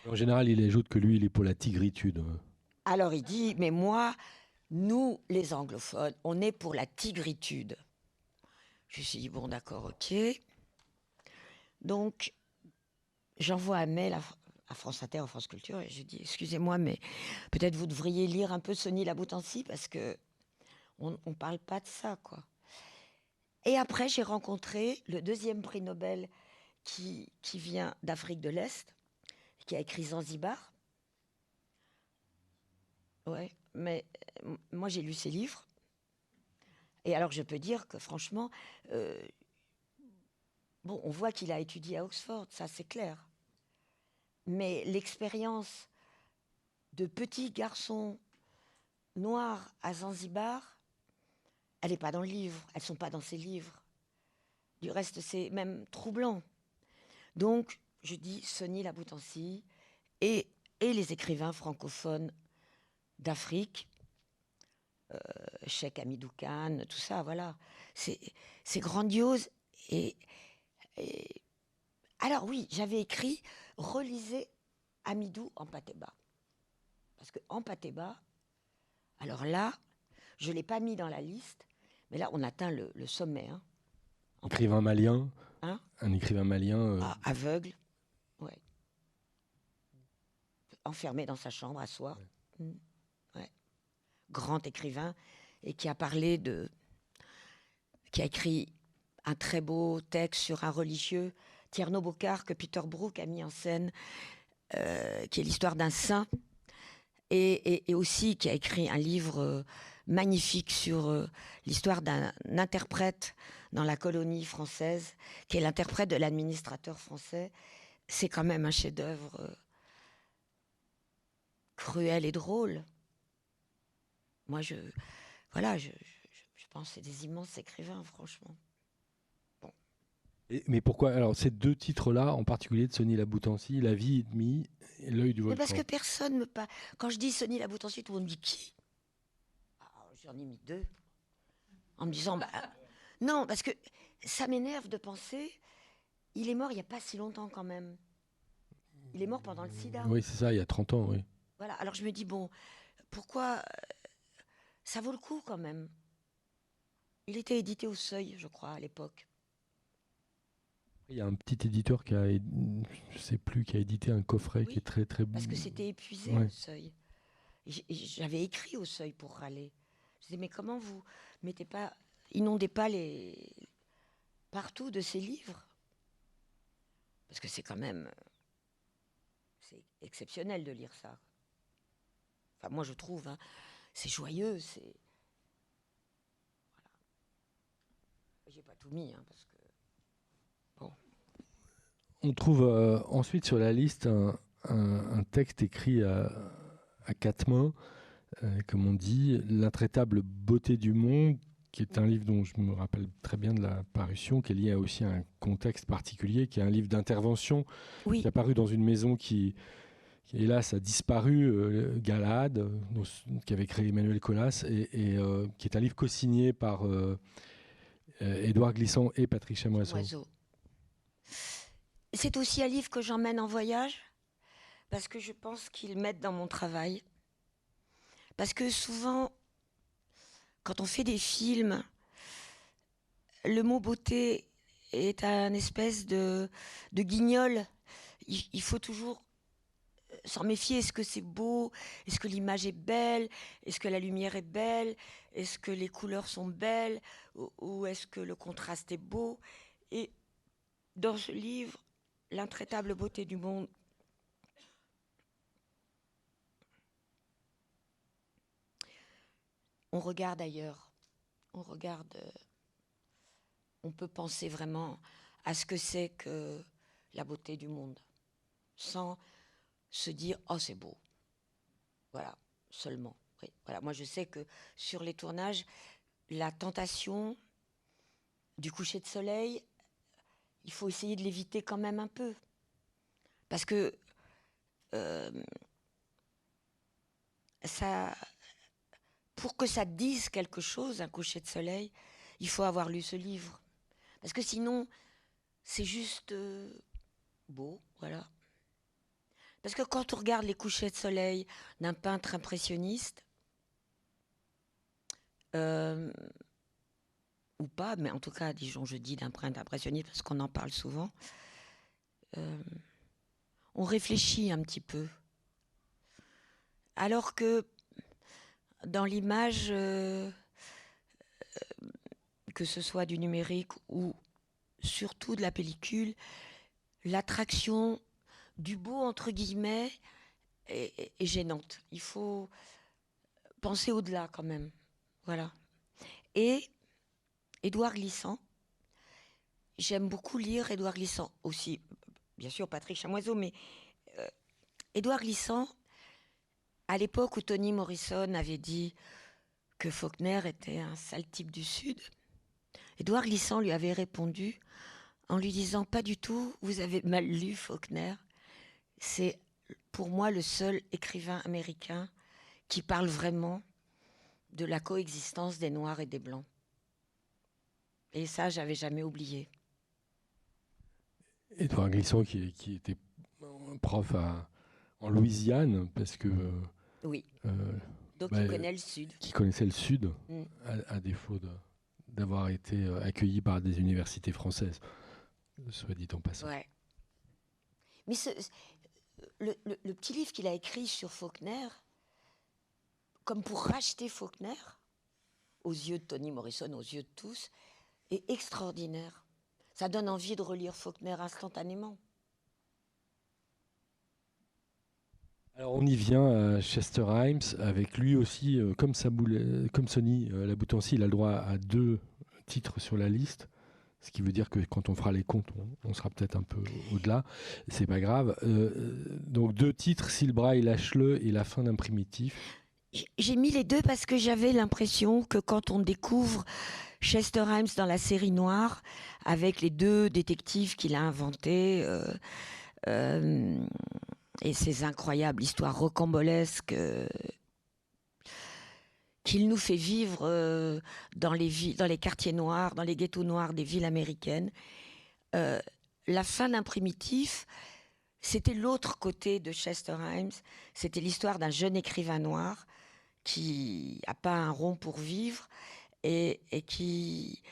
En général, il ajoute que lui, il est pour la tigritude. Alors il dit, mais moi, nous, les anglophones, on est pour la tigritude. Je me suis dit, bon, d'accord, ok. Donc, j'envoie un mail à, France Inter, à France Culture, et je dis, excusez-moi, mais peut-être vous devriez lire un peu Sonny Laboutancy, parce que on ne parle pas de ça, quoi. Et après, j'ai rencontré le deuxième prix Nobel qui vient d'Afrique de l'Est, qui a écrit Zanzibar. Ouais, mais moi j'ai lu ses livres. Et alors je peux dire que franchement, euh, bon, on voit qu'il a étudié à Oxford, ça c'est clair. Mais l'expérience de petit garçon noir à Zanzibar, elle n'est pas dans le livre, elles sont pas dans ses livres. Du reste, c'est même troublant. Donc, je dis Sonny Laboutancy et, et les écrivains francophones d'Afrique, euh, Cheikh Hamidou Khan, tout ça, voilà. C'est grandiose. Et, et, alors oui, j'avais écrit relisez Amidou en Patéba. Parce que en Patéba, alors là, je ne l'ai pas mis dans la liste, mais là, on atteint le, le sommet. Hein. Écrivain malien hein? Un écrivain malien. Euh... Ah, aveugle, ouais. Enfermé dans sa chambre à soi. Ouais. Mmh grand écrivain, et qui a parlé de. qui a écrit un très beau texte sur un religieux, Tierno Bocard, que Peter Brook a mis en scène, euh, qui est l'histoire d'un saint, et, aussi qui a écrit un livre euh, magnifique sur euh, l'histoire d'un interprète dans la colonie française, qui est l'interprète de l'administrateur français. C'est quand même un chef-d'œuvre cruel et drôle. Moi, je, voilà, je, je, je pense que c'est des immenses écrivains, franchement. Bon. Et, mais pourquoi Alors, ces deux titres-là, en particulier de Sonny Laboutancy, La vie et demie et L'œil du volcan. Mais parce que personne me parle. Quand je dis Sonny Laboutancy, tout le monde me dit qui? Ah, J'en ai mis deux. En me disant, bah. Non, parce que ça m'énerve de penser. Il est mort il n'y a pas si longtemps quand même. Il est mort pendant le sida. Oui, c'est ça, il y a 30 ans, oui. Voilà, alors je me dis, bon, pourquoi ça vaut le coup quand même. Il était édité au seuil, je crois, à l'époque. Il y a un petit éditeur qui a, je sais plus, qui a édité un coffret oui, qui est très très bon. Parce que c'était épuisé ouais. au seuil. J'avais écrit au seuil pour râler. Je disais mais comment vous mettez pas, inondez pas les partout de ces livres? Parce que c'est quand même, c'est exceptionnel de lire ça. Enfin moi je trouve. Hein c'est joyeux, c'est. Voilà. J'ai pas tout mis, hein, parce que. Bon. On trouve euh, ensuite sur la liste un, un, un texte écrit à, à quatre mains, euh, comme on dit, L'intraitable beauté du monde, qui est un livre dont je me rappelle très bien de la parution, qui est lié aussi à un contexte particulier, qui est un livre d'intervention, oui. qui est apparu dans une maison qui qui hélas a disparu, euh, Galade, euh, qu'avait créé Emmanuel Colas, et, euh, qui est un livre co-signé par Édouard Glissant et Patricia Moiseau. C'est aussi un livre que j'emmène en voyage, parce que je pense qu'il m'aide dans mon travail. Parce que souvent, quand on fait des films, le mot beauté est un espèce de, guignol. Il faut toujours s'en méfier. Est-ce que c'est beau? Est-ce que l'image est belle? Est-ce que la lumière est belle? Est-ce que les couleurs sont belles? Ou, est-ce que le contraste est beau? Et dans ce livre, L'intraitable beauté du monde, on regarde ailleurs. On regarde. Euh, on peut penser vraiment à ce que c'est que la beauté du monde, sans se dire oh c'est beau voilà seulement voilà moi je sais que sur les tournages la tentation du coucher de soleil il faut essayer de l'éviter quand même un peu parce que euh, ça, pour que ça dise quelque chose, un coucher de soleil, il faut avoir lu ce livre. Parce que sinon, c'est juste euh, beau, voilà. Parce que quand on regarde les couchers de soleil d'un peintre impressionniste, euh, ou pas, mais en tout cas, disons, je dis d'un peintre impressionniste parce qu'on en parle souvent, euh, on réfléchit un petit peu. Alors que dans l'image, euh, que ce soit du numérique ou surtout de la pellicule, l'attraction du beau, entre guillemets, est, gênante. Il faut penser au-delà quand même. Voilà. Et Édouard Glissant, j'aime beaucoup lire Édouard Glissant aussi, bien sûr Patrick Chamoiseau, mais euh, Édouard Glissant, à l'époque où Tony Morrison avait dit que Faulkner était un sale type du Sud, Édouard Glissant lui avait répondu en lui disant Pas du tout, vous avez mal lu Faulkner. C'est pour moi le seul écrivain américain qui parle vraiment de la coexistence des Noirs et des Blancs. Et ça, j'avais jamais oublié. Édouard Glissant, qui, qui, était prof en Louisiane, parce que. Oui. Euh, Donc, il bah, connaît le Sud. Qui connaissait le Sud, mm. à, défaut d'avoir été euh, accueilli par des universités françaises, soit dit en passant. Ouais. Mais ce, le, petit livre qu'il a écrit sur Faulkner, comme pour racheter Faulkner, aux yeux de Tony Morrison, aux yeux de tous, est extraordinaire. Ça donne envie de relire Faulkner instantanément. Alors on y vient à Chester Himes, avec lui aussi, euh, comme, comme Sony euh, la Boutancy, il a le droit à deux titres sur la liste. Ce qui veut dire que quand on fera les comptes, on, sera peut-être un peu au-delà. C'est pas grave. Euh, donc deux titres, Silbra et Lâche-le et la fin d'un primitif. J'ai mis les deux parce que j'avais l'impression que quand on découvre Chester Himes dans la série noire, avec les deux détectives qu'il a inventés, euh, euh, et ces incroyables histoires rocambolesques qu'il nous fait vivre dans, les dans les quartiers noirs, dans les ghettos noirs des villes américaines. la fin d'un primitif, c'était l'autre côté de Chester Himes, c'était l'histoire d'un jeune écrivain noir qui n'a pas un rond pour vivre et, qui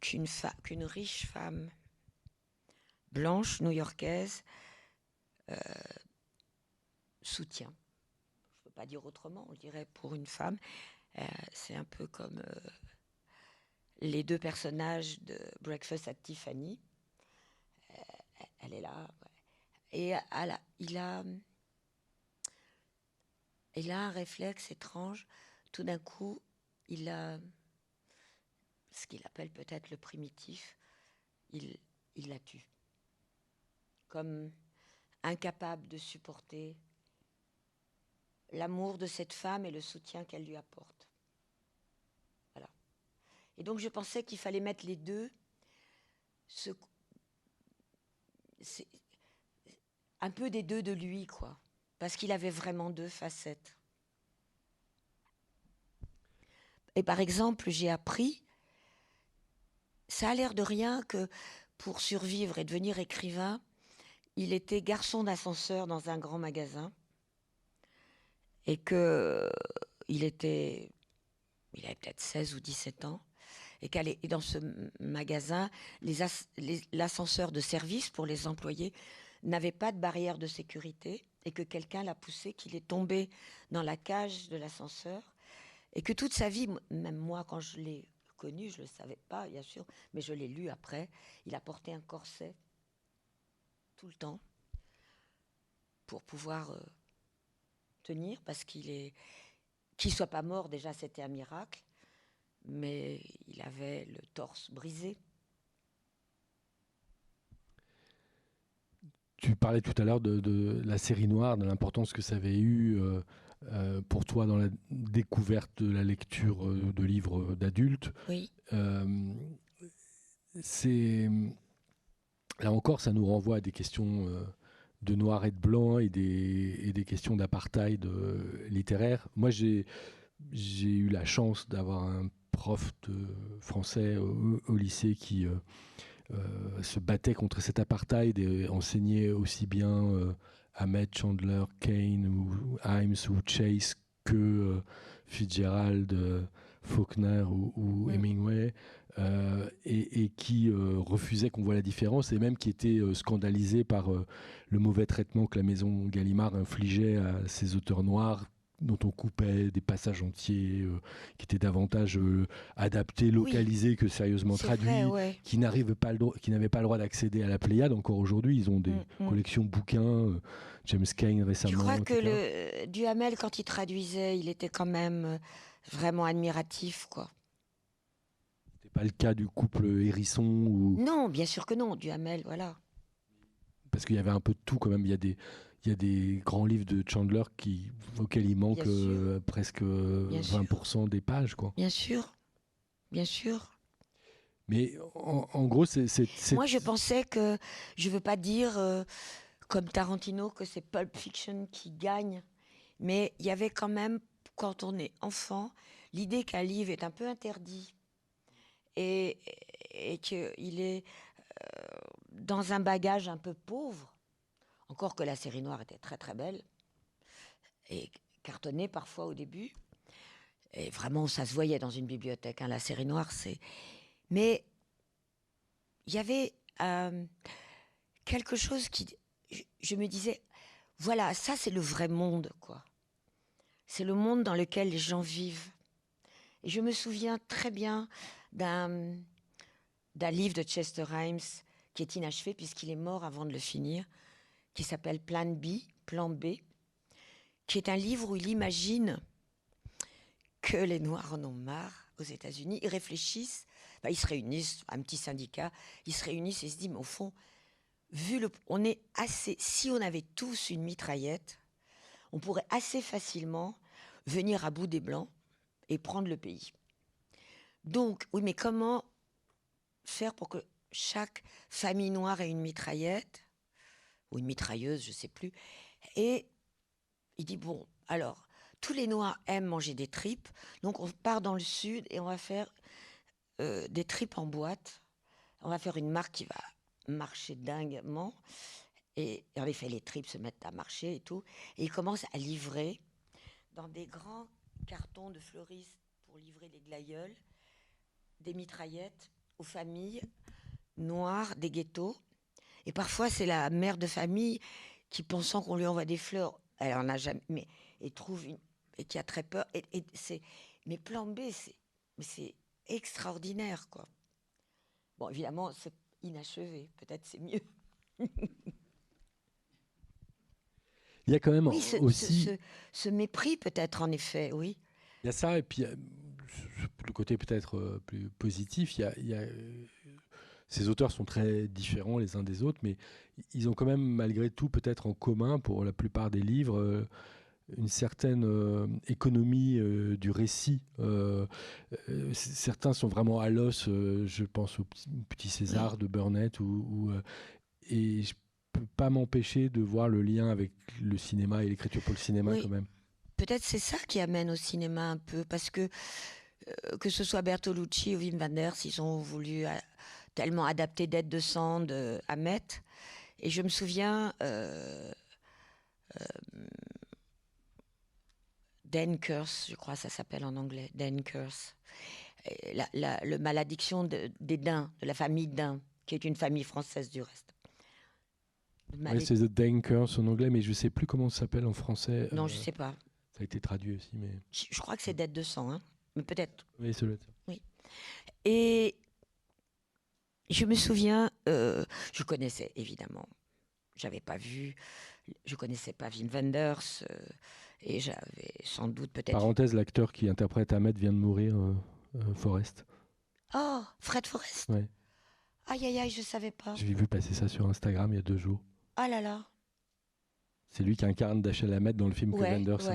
qu'une qu'une riche femme blanche new-yorkaise euh, soutient. Pas dire autrement, on dirait pour une femme. Euh, c'est un peu comme euh, les deux personnages de Breakfast at Tiffany. elle est là. Et il a il a un réflexe étrange. Tout d'un coup, il a ce qu'il appelle peut-être le primitif. Il, il la tue. Comme incapable de supporter l'amour de cette femme et le soutien qu'elle lui apporte. Voilà. Et donc je pensais qu'il fallait mettre les deux. Un peu des deux de lui, quoi parce qu'il avait vraiment deux facettes. Et par exemple, j'ai appris, ça a l'air de rien que pour survivre et devenir écrivain, il était garçon d'ascenseur dans un grand magasin et que il était, il avait peut-être 16 ou 17 ans et qu'elle dans ce magasin, l'ascenseur de service pour les employés n'avait pas de barrière de sécurité et que quelqu'un l'a poussé, qu'il est tombé dans la cage de l'ascenseur et que toute sa vie, même moi quand je l'ai connu, je ne le savais pas bien sûr, mais je l'ai lu après, il a porté un corset tout le temps pour pouvoir euh, tenir parce qu'il est qu'il soit pas mort déjà c'était un miracle mais il avait le torse brisé Tu parlais tout à l'heure de, la série noire, de l'importance que ça avait eu euh, euh, pour toi dans la découverte de la lecture euh, de livres d'adultes. Oui. c'est là encore, ça nous renvoie à des questions de noir et de blanc et des, et des questions d'apartheid littéraire. Moi, j'ai eu la chance d'avoir un prof de français au, lycée qui se battait contre cet apartheid et enseignait aussi bien Ahmed Chandler, Kane ou Himes ou Chase que Fitzgerald, Faulkner ou, Hemingway. Euh, et, qui euh, refusait qu'on voit la différence et même qui était euh, scandalisé par le mauvais traitement que la maison Gallimard infligeait à ces auteurs noirs dont on coupait des passages entiers qui étaient davantage adaptés, localisés que sérieusement traduits, qui n'arrivent pas qui n'avaient pas le droit d'accéder à la Pléiade. Encore aujourd'hui, ils ont des mm, mm. collections de bouquins. James Cain récemment. Je crois que le Duhamel, quand il traduisait, il était quand même vraiment admiratif, quoi pas le cas du couple Hérisson ou... Non, bien sûr que non, Duhamel, voilà. Parce qu'il y avait un peu de tout quand même. Il y a des, il y a des grands livres de Chandler qui, auxquels il manque euh, presque 20% des pages. Quoi. Bien sûr, bien sûr. Mais en, gros, c'est... Moi, je pensais que, je veux pas dire euh, comme Tarantino que c'est Pulp Fiction qui gagne, mais il y avait quand même, quand on est enfant, l'idée qu'un livre est un peu interdit et, et qu'il est euh, dans un bagage un peu pauvre, encore que la série noire était très très belle, et cartonnée parfois au début. Et vraiment, ça se voyait dans une bibliothèque. Hein, la série noire, c'est. Mais il y avait euh, quelque chose qui. Je, me disais, voilà, ça c'est le vrai monde, quoi. C'est le monde dans lequel les gens vivent. Et je me souviens très bien d'un, livre de Chester Himes qui est inachevé puisqu'il est mort avant de le finir, qui s'appelle Plan B, Plan B, qui est un livre où il imagine que les Noirs en ont marre aux États-Unis. Ils réfléchissent, ils se réunissent, un petit syndicat, ils se réunissent et se disent, mais au fond, vu le, on est assez, si on avait tous une mitraillette, on pourrait assez facilement venir à bout des Blancs et prendre le pays. Donc, oui, mais comment faire pour que chaque famille noire ait une mitraillette? Ou une mitrailleuse, je ne sais plus. Et il dit bon, alors tous les noirs aiment manger des tripes, donc on part dans le sud et on va faire euh, des tripes en boîte. On va faire une marque qui va marcher dinguement. Et, en effet, les tripes se mettent à marcher et tout. Et ils commencent à livrer dans des grands cartons de fleuristes pour livrer les glaïeuls des mitraillettes aux familles noires des ghettos. Et parfois, c'est la mère de famille qui, pensant qu'on lui envoie des fleurs, elle en a jamais, mais et trouve une, et qui a très peur. Et, c'est, mais plan B, c'est, c'est extraordinaire, quoi. Bon, évidemment, c'est inachevé. Peut-être c'est mieux. Il y a quand même ce, aussi ce, mépris, peut-être en effet, oui. Il y a ça, et puis le côté peut-être euh, plus positif, il y a, ces auteurs sont très différents les uns des autres, mais ils ont quand même malgré tout peut-être en commun pour la plupart des livres euh, une certaine euh, économie du récit. certains sont vraiment à l'os, je pense au Petit, César de Burnett, ou, et je peux pas m'empêcher de voir le lien avec le cinéma et l'écriture pour le cinéma quand même. Peut-être c'est ça qui amène au cinéma un peu, parce que euh, que ce soit Bertolucci ou Wim Wenders, ils ont voulu euh, tellement adapter Dead de Sand à Met. Et je me souviens, euh, Dan Curse, je crois que ça s'appelle en anglais, Dan Curse. La, le malédiction des Dins, de la famille Dins, qui est une famille française du reste. Oui, c'est The Dankers en anglais, mais je ne sais plus comment ça s'appelle en français. Non, je ne sais pas. Ça a été traduit aussi, mais. Je, crois que c'est Dead de sang, hein mais peut-être. Oui, c'est Oui. Et je me souviens, euh, je connaissais évidemment, j'avais pas vu, je connaissais pas Wim Wenders, euh, et j'avais sans doute peut-être. Parenthèse, l'acteur qui interprète Ahmed vient de mourir, euh, Forrest. Oh, Fred Forrest? Oui. Aïe, aïe, aïe, je savais pas. J'ai vu passer ça sur Instagram il y a deux jours. Ah là là. C'est lui qui incarne Dashiell Ahmed dans le film que Wenders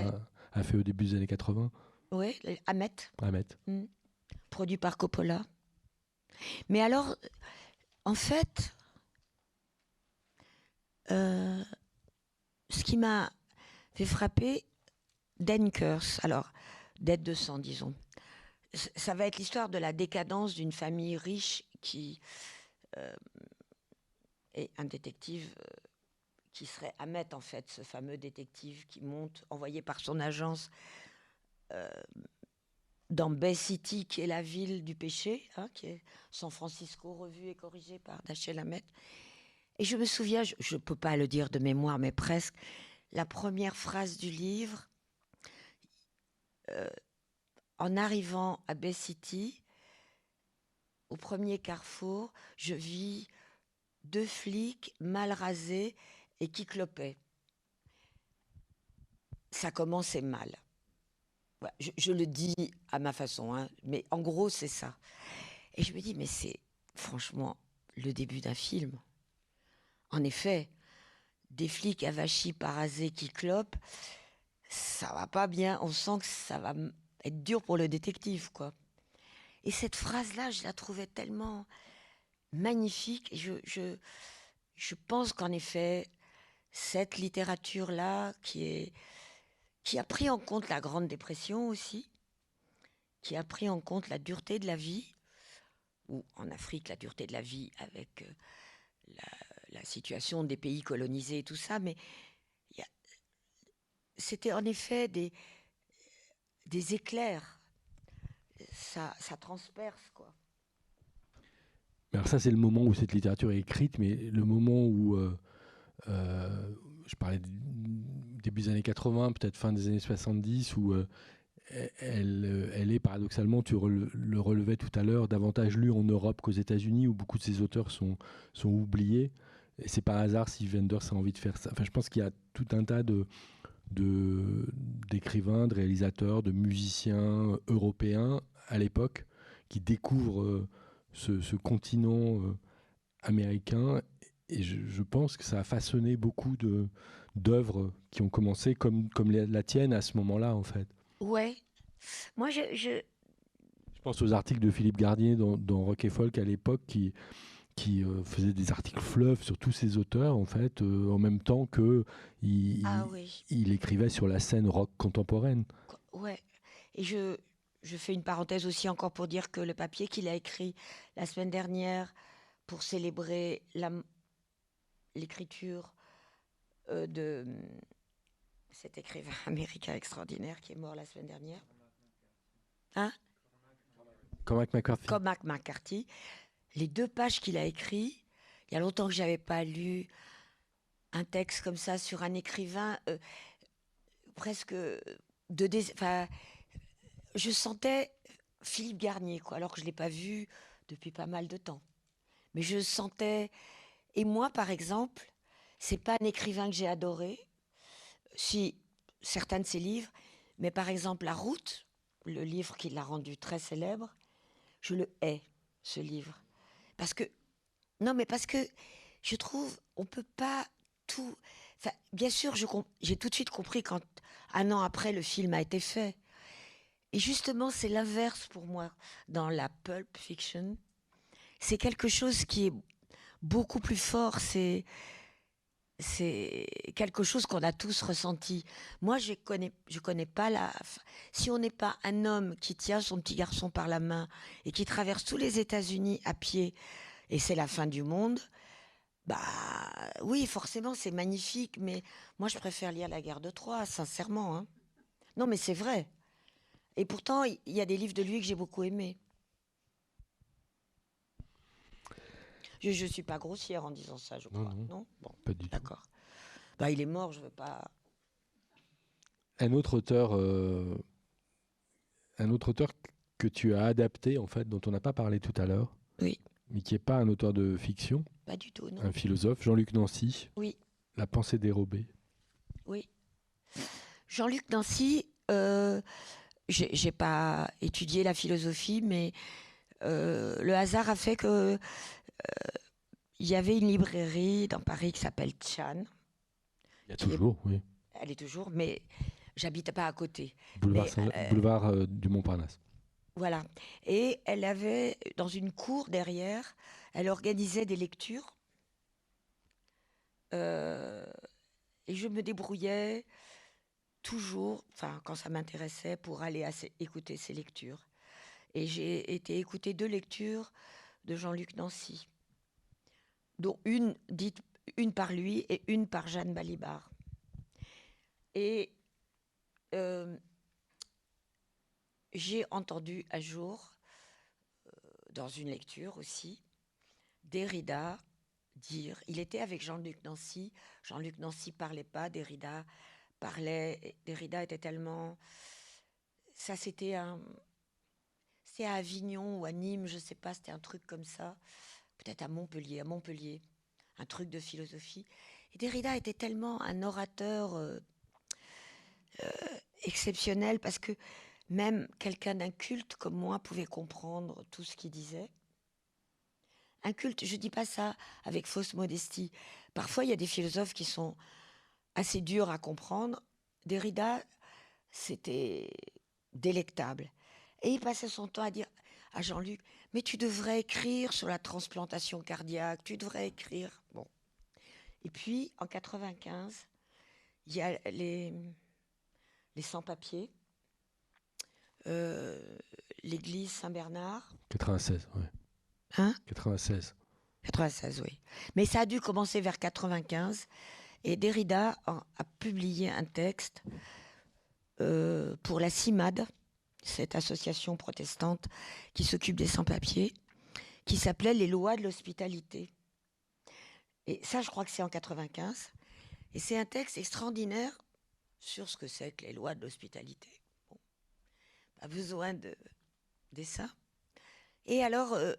a, fait au début des années 80. Oui. Ahmet. Hmm. Produit par Coppola. Mais alors, en fait, euh, ce qui m'a fait frapper, Denkers, alors, d'aide de sang, disons. Ça va être l'histoire de la décadence d'une famille riche qui euh, est un détective euh, qui serait Ahmet, en fait, ce fameux détective qui monte, envoyé par son agence dans Bay City, qui est la ville du péché, hein, qui est San Francisco, revu et corrigé par Dashiell Hammett. Et je me souviens, je ne peux pas le dire de mémoire, mais presque, la première phrase du livre, euh, en arrivant à Bay City, au premier carrefour, je vis deux flics mal rasés et qui clopaient. Ça commençait mal. Je, le dis à ma façon, hein, mais en gros, c'est ça. Et je me dis, mais c'est franchement le début d'un film. En effet, des flics avachis, parasés qui clopent, ça va pas bien. On sent que ça va être dur pour le détective, quoi. Et cette phrase-là, je la trouvais tellement magnifique. je, pense qu'en effet, cette littérature-là, qui, est, qui a pris en compte la Grande Dépression aussi, qui a pris en compte la dureté de la vie, ou en Afrique, la dureté de la vie avec euh, la, situation des pays colonisés et tout ça, mais c'était en effet des, éclairs. Ça, ça transperce, quoi. Alors ça, c'est le moment où cette littérature est écrite, mais le moment où, euh, euh, je parlais début des années 80, peut-être fin des années 70, où euh, elle, elle, est paradoxalement, tu le relevais tout à l'heure, davantage lue en Europe qu'aux États-Unis, où beaucoup de ces auteurs sont, oubliés. Et c'est par hasard si Wenders a envie de faire ça. Enfin, je pense qu'il y a tout un tas de, d'écrivains, de, réalisateurs, de musiciens européens à l'époque qui découvrent euh, ce, continent euh, américain. Et je, pense que ça a façonné beaucoup de, d'œuvres qui ont commencé comme, comme la tienne à ce moment-là, en fait. Ouais. Moi, je, je... je pense aux articles de Philippe Garnier dans, dans Rock et Folk à l'époque qui, qui euh, faisait des articles fleuves sur tous ces auteurs, en fait, euh, en même temps que il, ah il, écrivait sur la scène rock contemporaine. Ouais. Et je, je fais une parenthèse aussi encore pour dire que le papier qu'il a écrit la semaine dernière pour célébrer l'écriture euh, de cet écrivain américain extraordinaire qui est mort la semaine dernière. Hein? Cormac McCarthy. Cormac McCarthy les deux pages qu'il a écrit, il y a longtemps que j'avais pas lu un texte comme ça sur un écrivain euh, presque de enfin je sentais Philippe Garnier quoi alors que je l'ai pas vu depuis pas mal de temps mais je sentais et moi par exemple c'est pas un écrivain que j'ai adoré si certains de ses livres mais par exemple La route le livre qui l'a rendu très célèbre je le hais ce livre parce que, non, mais parce que je trouve, on peut pas tout. Bien sûr, j'ai tout de suite compris quand un an après le film a été fait. Et justement, c'est l'inverse pour moi dans la pulp fiction. C'est quelque chose qui est beaucoup plus fort. C'est c'est quelque chose qu'on a tous ressenti. Moi, je connais, je connais pas la. Si on n'est pas un homme qui tient son petit garçon par la main et qui traverse tous les États-Unis à pied, et c'est la fin du monde, bah oui, forcément, c'est magnifique, mais moi, je préfère lire La guerre de Troie, sincèrement. Hein. Non, mais c'est vrai. Et pourtant, il y a des livres de lui que j'ai beaucoup aimés. Je ne suis pas grossière en disant ça, je crois. Non, bon, pas du D'accord. Bah, il est mort, je veux pas. Un autre auteur, euh, un autre auteur que tu as adapté en fait, dont on n'a pas parlé tout à l'heure. Oui. Mais qui n'est pas un auteur de fiction. Pas du tout, non. Un philosophe, Jean-Luc Nancy. Oui. La pensée dérobée. Oui. Jean-Luc Nancy, euh, j'ai pas étudié la philosophie, mais euh, le hasard a fait que il y avait une librairie dans Paris qui s'appelle Chan. Il y a toujours, oui. Elle est toujours, mais j'habitais pas à côté. Boulevard, euh, du Montparnasse. Voilà. Et elle avait, dans une cour derrière, elle organisait des lectures. Et je me débrouillais toujours, enfin, quand ça m'intéressait, pour aller écouter ses lectures. Et j'ai été écouter deux lectures de Jean-Luc Nancy, dont une dite une par lui et une par Jeanne Balibar. Et euh, j'ai entendu un jour, euh, dans une lecture aussi, Derrida dire, il était avec Jean-Luc Nancy, Jean-Luc Nancy parlait pas, Derrida parlait, Derrida était tellement... Ça c'était un... À Avignon ou à Nîmes, je sais pas, c'était un truc comme ça, peut-être à Montpellier, à Montpellier, un truc de philosophie. Et Derrida était tellement un orateur euh, euh, exceptionnel parce que même quelqu'un d'un culte comme moi pouvait comprendre tout ce qu'il disait. Un culte, je ne dis pas ça avec fausse modestie. Parfois, il y a des philosophes qui sont assez durs à comprendre. Derrida, c'était délectable. Et il passait son temps à dire à Jean-Luc, mais tu devrais écrire sur la transplantation cardiaque, tu devrais écrire. Bon. Et puis, en 95, il y a les, les sans-papiers, euh, l'église Saint-Bernard. 96, oui. Hein? 96. 96, oui. Mais ça a dû commencer vers 95. Et Derrida a, publié un texte euh, pour la CIMAD, cette association protestante qui s'occupe des sans-papiers, qui s'appelait Les lois de l'hospitalité. Et ça, je crois que c'est en 95. Et c'est un texte extraordinaire sur ce que c'est que les lois de l'hospitalité. pas besoin de dessin. Et alors, euh,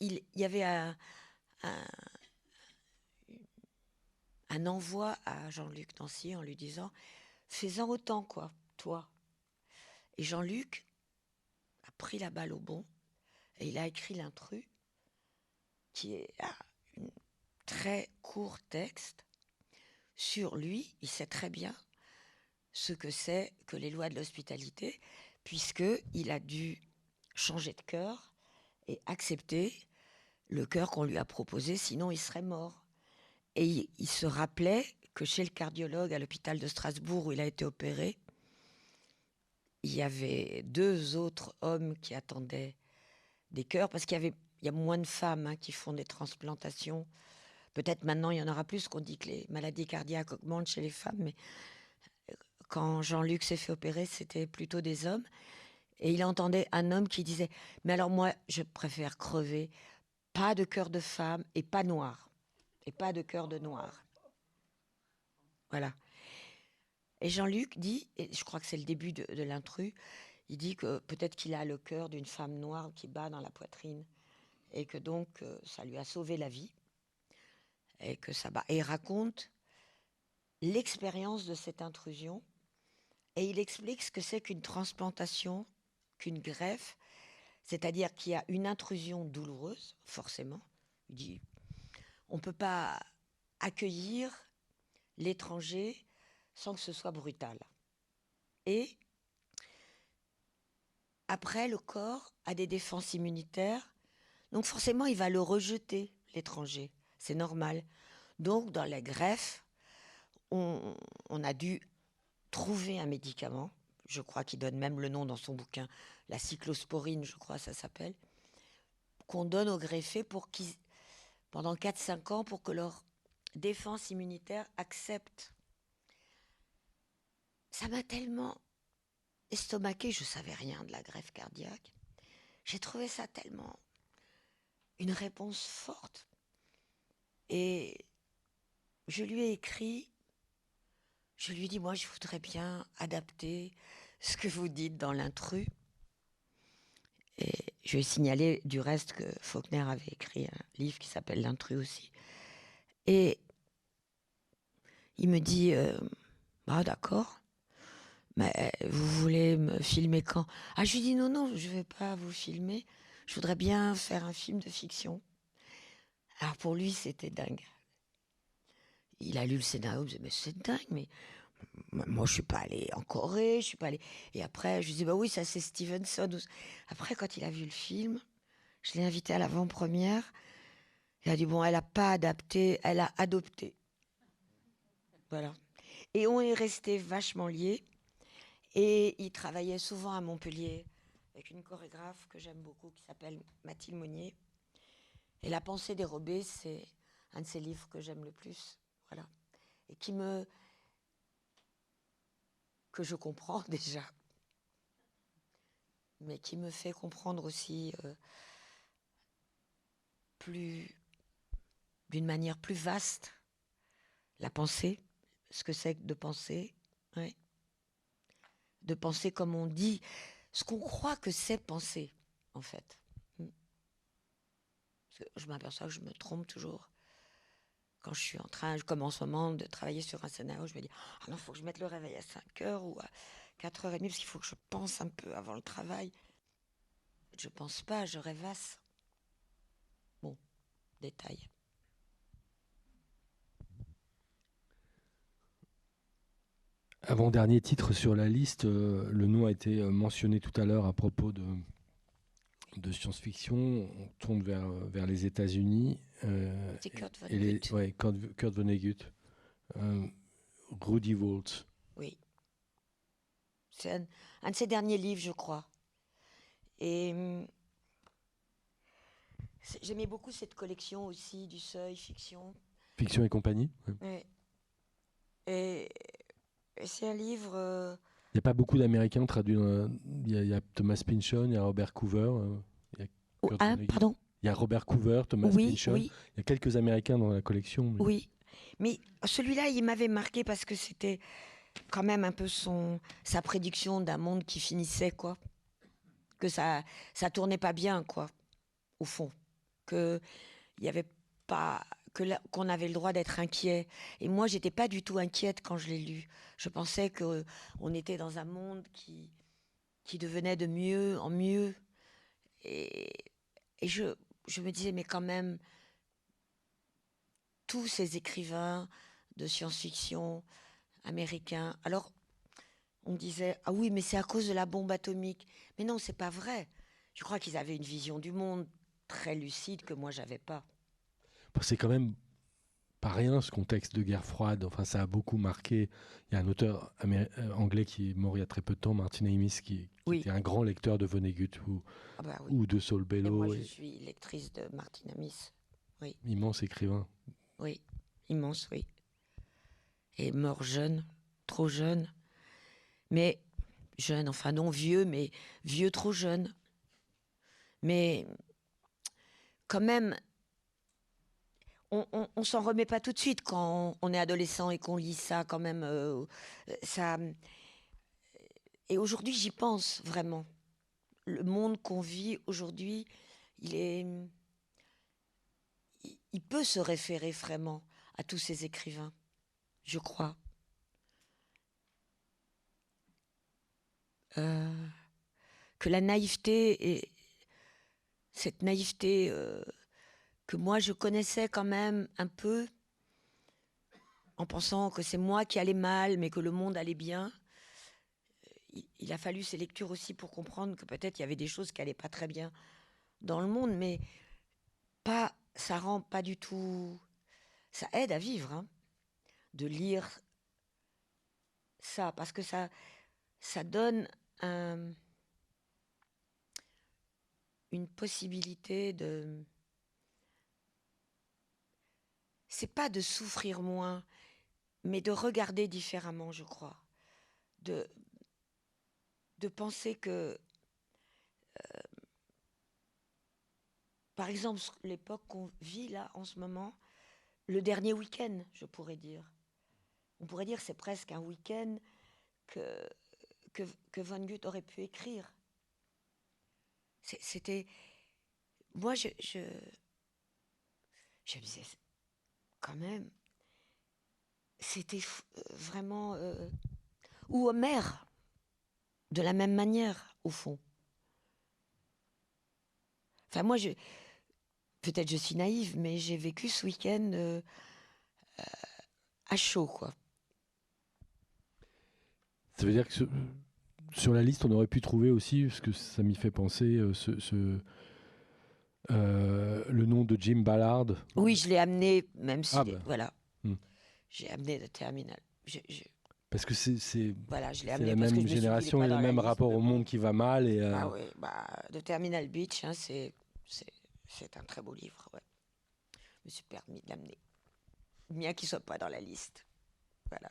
il, y avait un, un, envoi à Jean-Luc Nancy en lui disant Fais-en autant, quoi, toi. Et Jean-Luc a pris la balle au bon et il a écrit l'intrus, qui est un très court texte sur lui. Il sait très bien ce que c'est que les lois de l'hospitalité, puisqu'il a dû changer de cœur et accepter le cœur qu'on lui a proposé, sinon il serait mort. Et il, se rappelait que chez le cardiologue à l'hôpital de Strasbourg où il a été opéré, il y avait deux autres hommes qui attendaient des cœurs, parce qu'il y avait il y a moins de femmes hein, qui font des transplantations. Peut-être maintenant il y en aura plus, qu'on dit que les maladies cardiaques augmentent chez les femmes, mais quand Jean-Luc s'est fait opérer, c'était plutôt des hommes. Et il entendait un homme qui disait Mais alors, moi, je préfère crever. Pas de cœur de femme et pas noir. Et pas de cœur de noir. Voilà. Et Jean-Luc dit, et je crois que c'est le début de, l'intrus, il dit que peut-être qu'il a le cœur d'une femme noire qui bat dans la poitrine. Et que donc, euh, ça lui a sauvé la vie. Et que ça bat. Et il raconte l'expérience de cette intrusion et il explique ce que c'est qu'une transplantation, qu'une greffe, c'est-à-dire qu'il y a une intrusion douloureuse, forcément. Il dit, on ne peut pas accueillir l'étranger sans que ce soit brutal. Et après, le corps a des défenses immunitaires, donc forcément, il va le rejeter, l'étranger. C'est normal. Donc, dans la greffe, on, a dû trouver un médicament, je crois qu'il donne même le nom dans son bouquin, la cyclosporine, je crois ça s'appelle, qu'on donne aux greffés pendant 4-5 ans, pour que leur défense immunitaire accepte. Ça m'a tellement estomaqué, je savais rien de la greffe cardiaque. J'ai trouvé ça tellement une réponse forte. Et je lui ai écrit je lui dis, moi, je voudrais bien adapter ce que vous dites dans l'intrus. Et je lui ai signalé du reste que Faulkner avait écrit un livre qui s'appelle L'intrus aussi. Et il me dit, euh, bah d'accord, mais vous voulez me filmer quand? Ah, je lui dis, non, non, je ne vais pas vous filmer. Je voudrais bien faire un film de fiction. Alors pour lui, c'était dingue il a lu le scénario, il me disait, mais c'est dingue, mais moi, je suis pas allée en Corée, je suis pas allée. Et après, je lui dis, bah oui, ça c'est Stevenson. Après, quand il a vu le film, je l'ai invité à l'avant-première. Il a dit, bon, elle a pas adapté, elle a adopté. Voilà. Et on est resté vachement liés. Et il travaillait souvent à Montpellier avec une chorégraphe que j'aime beaucoup qui s'appelle Mathilde Monnier. Et La pensée dérobée, c'est un de ses livres que j'aime le plus. Voilà. Et qui me. que je comprends déjà. Mais qui me fait comprendre aussi euh, plus. d'une manière plus vaste la pensée, ce que c'est de penser. Ouais. De penser comme on dit, ce qu'on croit que c'est penser, en fait. Hmm. Je m'aperçois que je me trompe toujours quand je suis en train, comme en ce moment, de travailler sur un scénario, je me dis Ah non, il faut que je mette le réveil à 5 heures ou à 4h30 parce qu'il faut que je pense un peu avant le travail. Je pense pas, je rêvasse. Bon, détail. Avant-dernier titre sur la liste, euh, le nom a été euh, mentionné tout à l'heure à propos de, de science-fiction. On tourne vers, vers les États-Unis. Euh, C'est Kurt et les- Vonnegut. ouais, Kurt, Kurt Vonnegut. Euh, Rudy Waltz. Oui. C'est un, un de ses derniers livres, je crois. Et hum, j'aimais beaucoup cette collection aussi du Seuil Fiction. Fiction et compagnie. Et, et c'est un livre. euh, Il n'y a pas beaucoup d'Américains traduits. dans la- Il y, a- il y a Thomas Pynchon, il y a Robert Coover. euh, oh, Kurt ah, Vonnegut. pardon. Il y a Robert Coover, Thomas Oui, Pynchon. oui, Il y a quelques Américains dans la collection. mais- oui. Mais celui-là, il m'avait marqué parce que c'était quand même un peu son sa prédiction d'un monde qui finissait, quoi. Que ça ça tournait pas bien, quoi. Au fond, que il y avait pas qu'on avait le droit d'être inquiet. Et moi, j'étais pas du tout inquiète quand je l'ai lu. Je pensais que on était dans un monde qui qui devenait de mieux en mieux. Et, et je je me disais mais quand même tous ces écrivains de science-fiction américains. Alors, on disait ah oui, mais c'est à cause de la bombe atomique. Mais non, c'est pas vrai. Je crois qu'ils avaient une vision du monde très lucide que moi j'avais pas. C'est quand même pas rien ce contexte de guerre froide. Enfin, ça a beaucoup marqué. Il y a un auteur euh, anglais qui est mort il y a très peu de temps, Martin Amis, qui, était un grand lecteur de Vonnegut ou, Ah bah oui. ou de Saul Et Bellow, moi je suis lectrice de Martin Amis. immense écrivain. Oui, immense, oui. Et mort jeune, trop jeune. Mais jeune, enfin non vieux, mais vieux trop jeune. Mais quand même, on, on, on s'en remet pas tout de suite quand on est adolescent et qu'on lit ça quand même. euh, ça. Et aujourd'hui, j'y pense vraiment. Le monde qu'on vit aujourd'hui, il est il- peut se référer vraiment à tous ces écrivains, je crois. Euh, que la naïveté et cette naïveté euh, que moi je connaissais quand même un peu en pensant que c'est moi qui allais mal mais que le monde allait bien. Il, a fallu ces lectures aussi pour comprendre que peut-être il y avait des choses qui allaient pas très bien dans le monde, mais pas, ça rend pas du tout, ça aide à vivre, hein, de lire ça, parce que ça, ça donne un- une possibilité de, c'est pas de souffrir moins, mais de regarder différemment, je crois, de, penser que par exemple, l'époque qu'on vit là en ce moment, le dernier week-end, je pourrais dire. On pourrait dire c'est presque un week-end que, que, que aurait pu écrire. C'était. Moi, je, je, je me quand même, c'était euh, vraiment. euh, ou Homère, de la même manière, au fond. Enfin, moi, je, peut-être je suis naïve, mais j'ai vécu ce week-end euh, à chaud, quoi. Ça veut dire que sur, la liste, on aurait pu trouver aussi, parce que ça m'y fait penser, ce- euh, le nom de Jim Ballard. Oui, je l'ai amené, même si. Ah bah. Voilà. Hmm. J'ai amené le terminal. Je- je- Parce que c'est voilà, je la même génération et le même rapport au monde qui va mal. Et, euh, Ah oui, bah, de Terminal Beach, hein, c'est un très beau livre. Ouais. Je me suis permis de l'amener. Bien qu'il ne soit pas dans la liste. Voilà.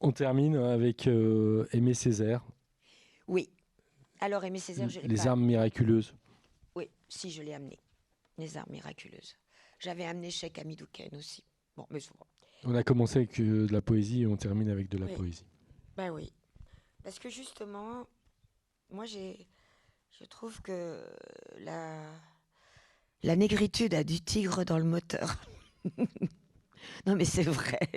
On termine avec euh, Aimé Césaire. Oui. Alors, Aimé Césaire, je Les armes miraculeuses. Si, je l'ai amené. Les armes miraculeuses. J'avais amené chez Camille Douken aussi. Bon, mais souvent. On a commencé avec euh, de la poésie et on termine avec de la poésie. Ben oui. Parce que justement, moi, j'ai, je trouve que la, la négritude a du tigre dans le moteur. non, mais c'est vrai.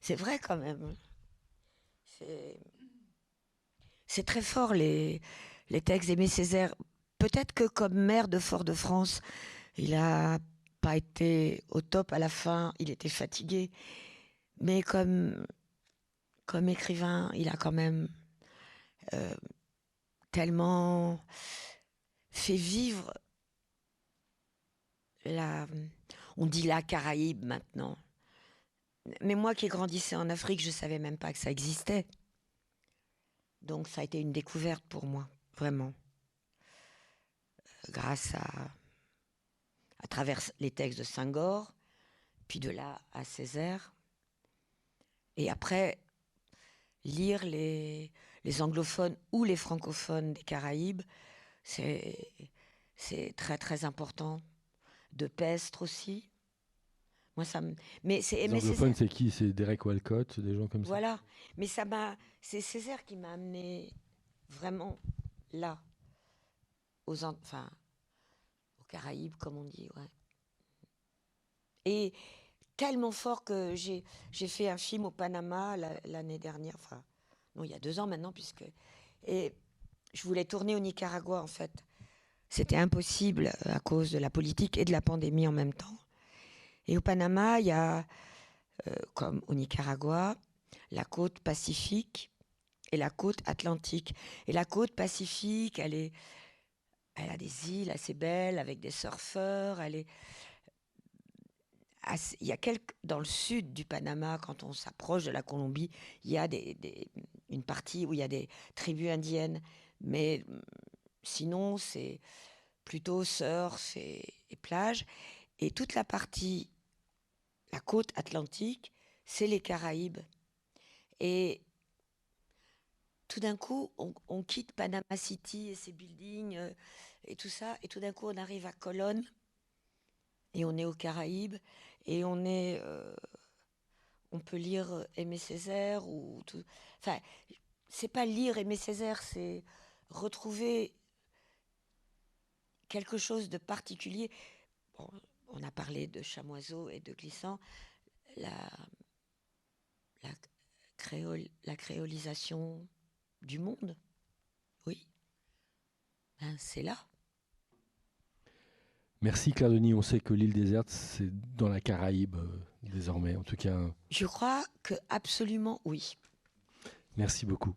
C'est vrai quand même. C'est très fort les, les textes d'Aimé Césaire. Peut-être que comme maire de Fort-de-France, il n'a pas été au top à la fin, il était fatigué. Mais comme, comme écrivain, il a quand même euh, tellement fait vivre la, on dit la Caraïbe maintenant. Mais moi qui grandissais en Afrique, je ne savais même pas que ça existait. Donc ça a été une découverte pour moi, vraiment. Grâce à, à travers les textes de Senghor, puis de là à Césaire. Et après, lire les, les anglophones ou les francophones des Caraïbes, c'est très très important. De Pestre aussi. Moi, ça me. Mais c'est. Les c'est qui? C'est Derek Walcott, des gens comme ça? Voilà. Mais ça m'a. C'est Césaire qui m'a amené vraiment là, aux enfin, aux Caraïbes, comme on dit, ouais. Et tellement fort que j'ai fait un film au Panama l'année dernière, enfin, non, il y a deux ans maintenant, puisque et je voulais tourner au Nicaragua en fait. C'était impossible à cause de la politique et de la pandémie en même temps. Et au Panama, il y a, euh, comme au Nicaragua, la côte pacifique et la côte atlantique. Et la côte pacifique, elle, est, elle a des îles assez belles avec des surfeurs. Elle est, il y a quelques, dans le sud du Panama, quand on s'approche de la Colombie, il y a des, une partie où il y a des tribus indiennes. Mais sinon, c'est plutôt surf et, et plage. Et toute la partie la côte atlantique, c'est les Caraïbes. Et tout d'un coup, on, quitte Panama City et ses buildings euh, et tout ça, et tout d'un coup, on arrive à Colonne et on est aux Caraïbes et on est, euh, on peut lire Aimé Césaire ou tout. Enfin, c'est pas lire Aimé Césaire, c'est retrouver quelque chose de particulier on a parlé de chamoiseau et de glissant, la, la, créolisation du monde, oui, ben, c'est là. Merci Claire Denis, on sait que l'île déserte, c'est dans la Caraïbe euh, désormais, en tout cas. Je crois que absolument oui. Merci beaucoup.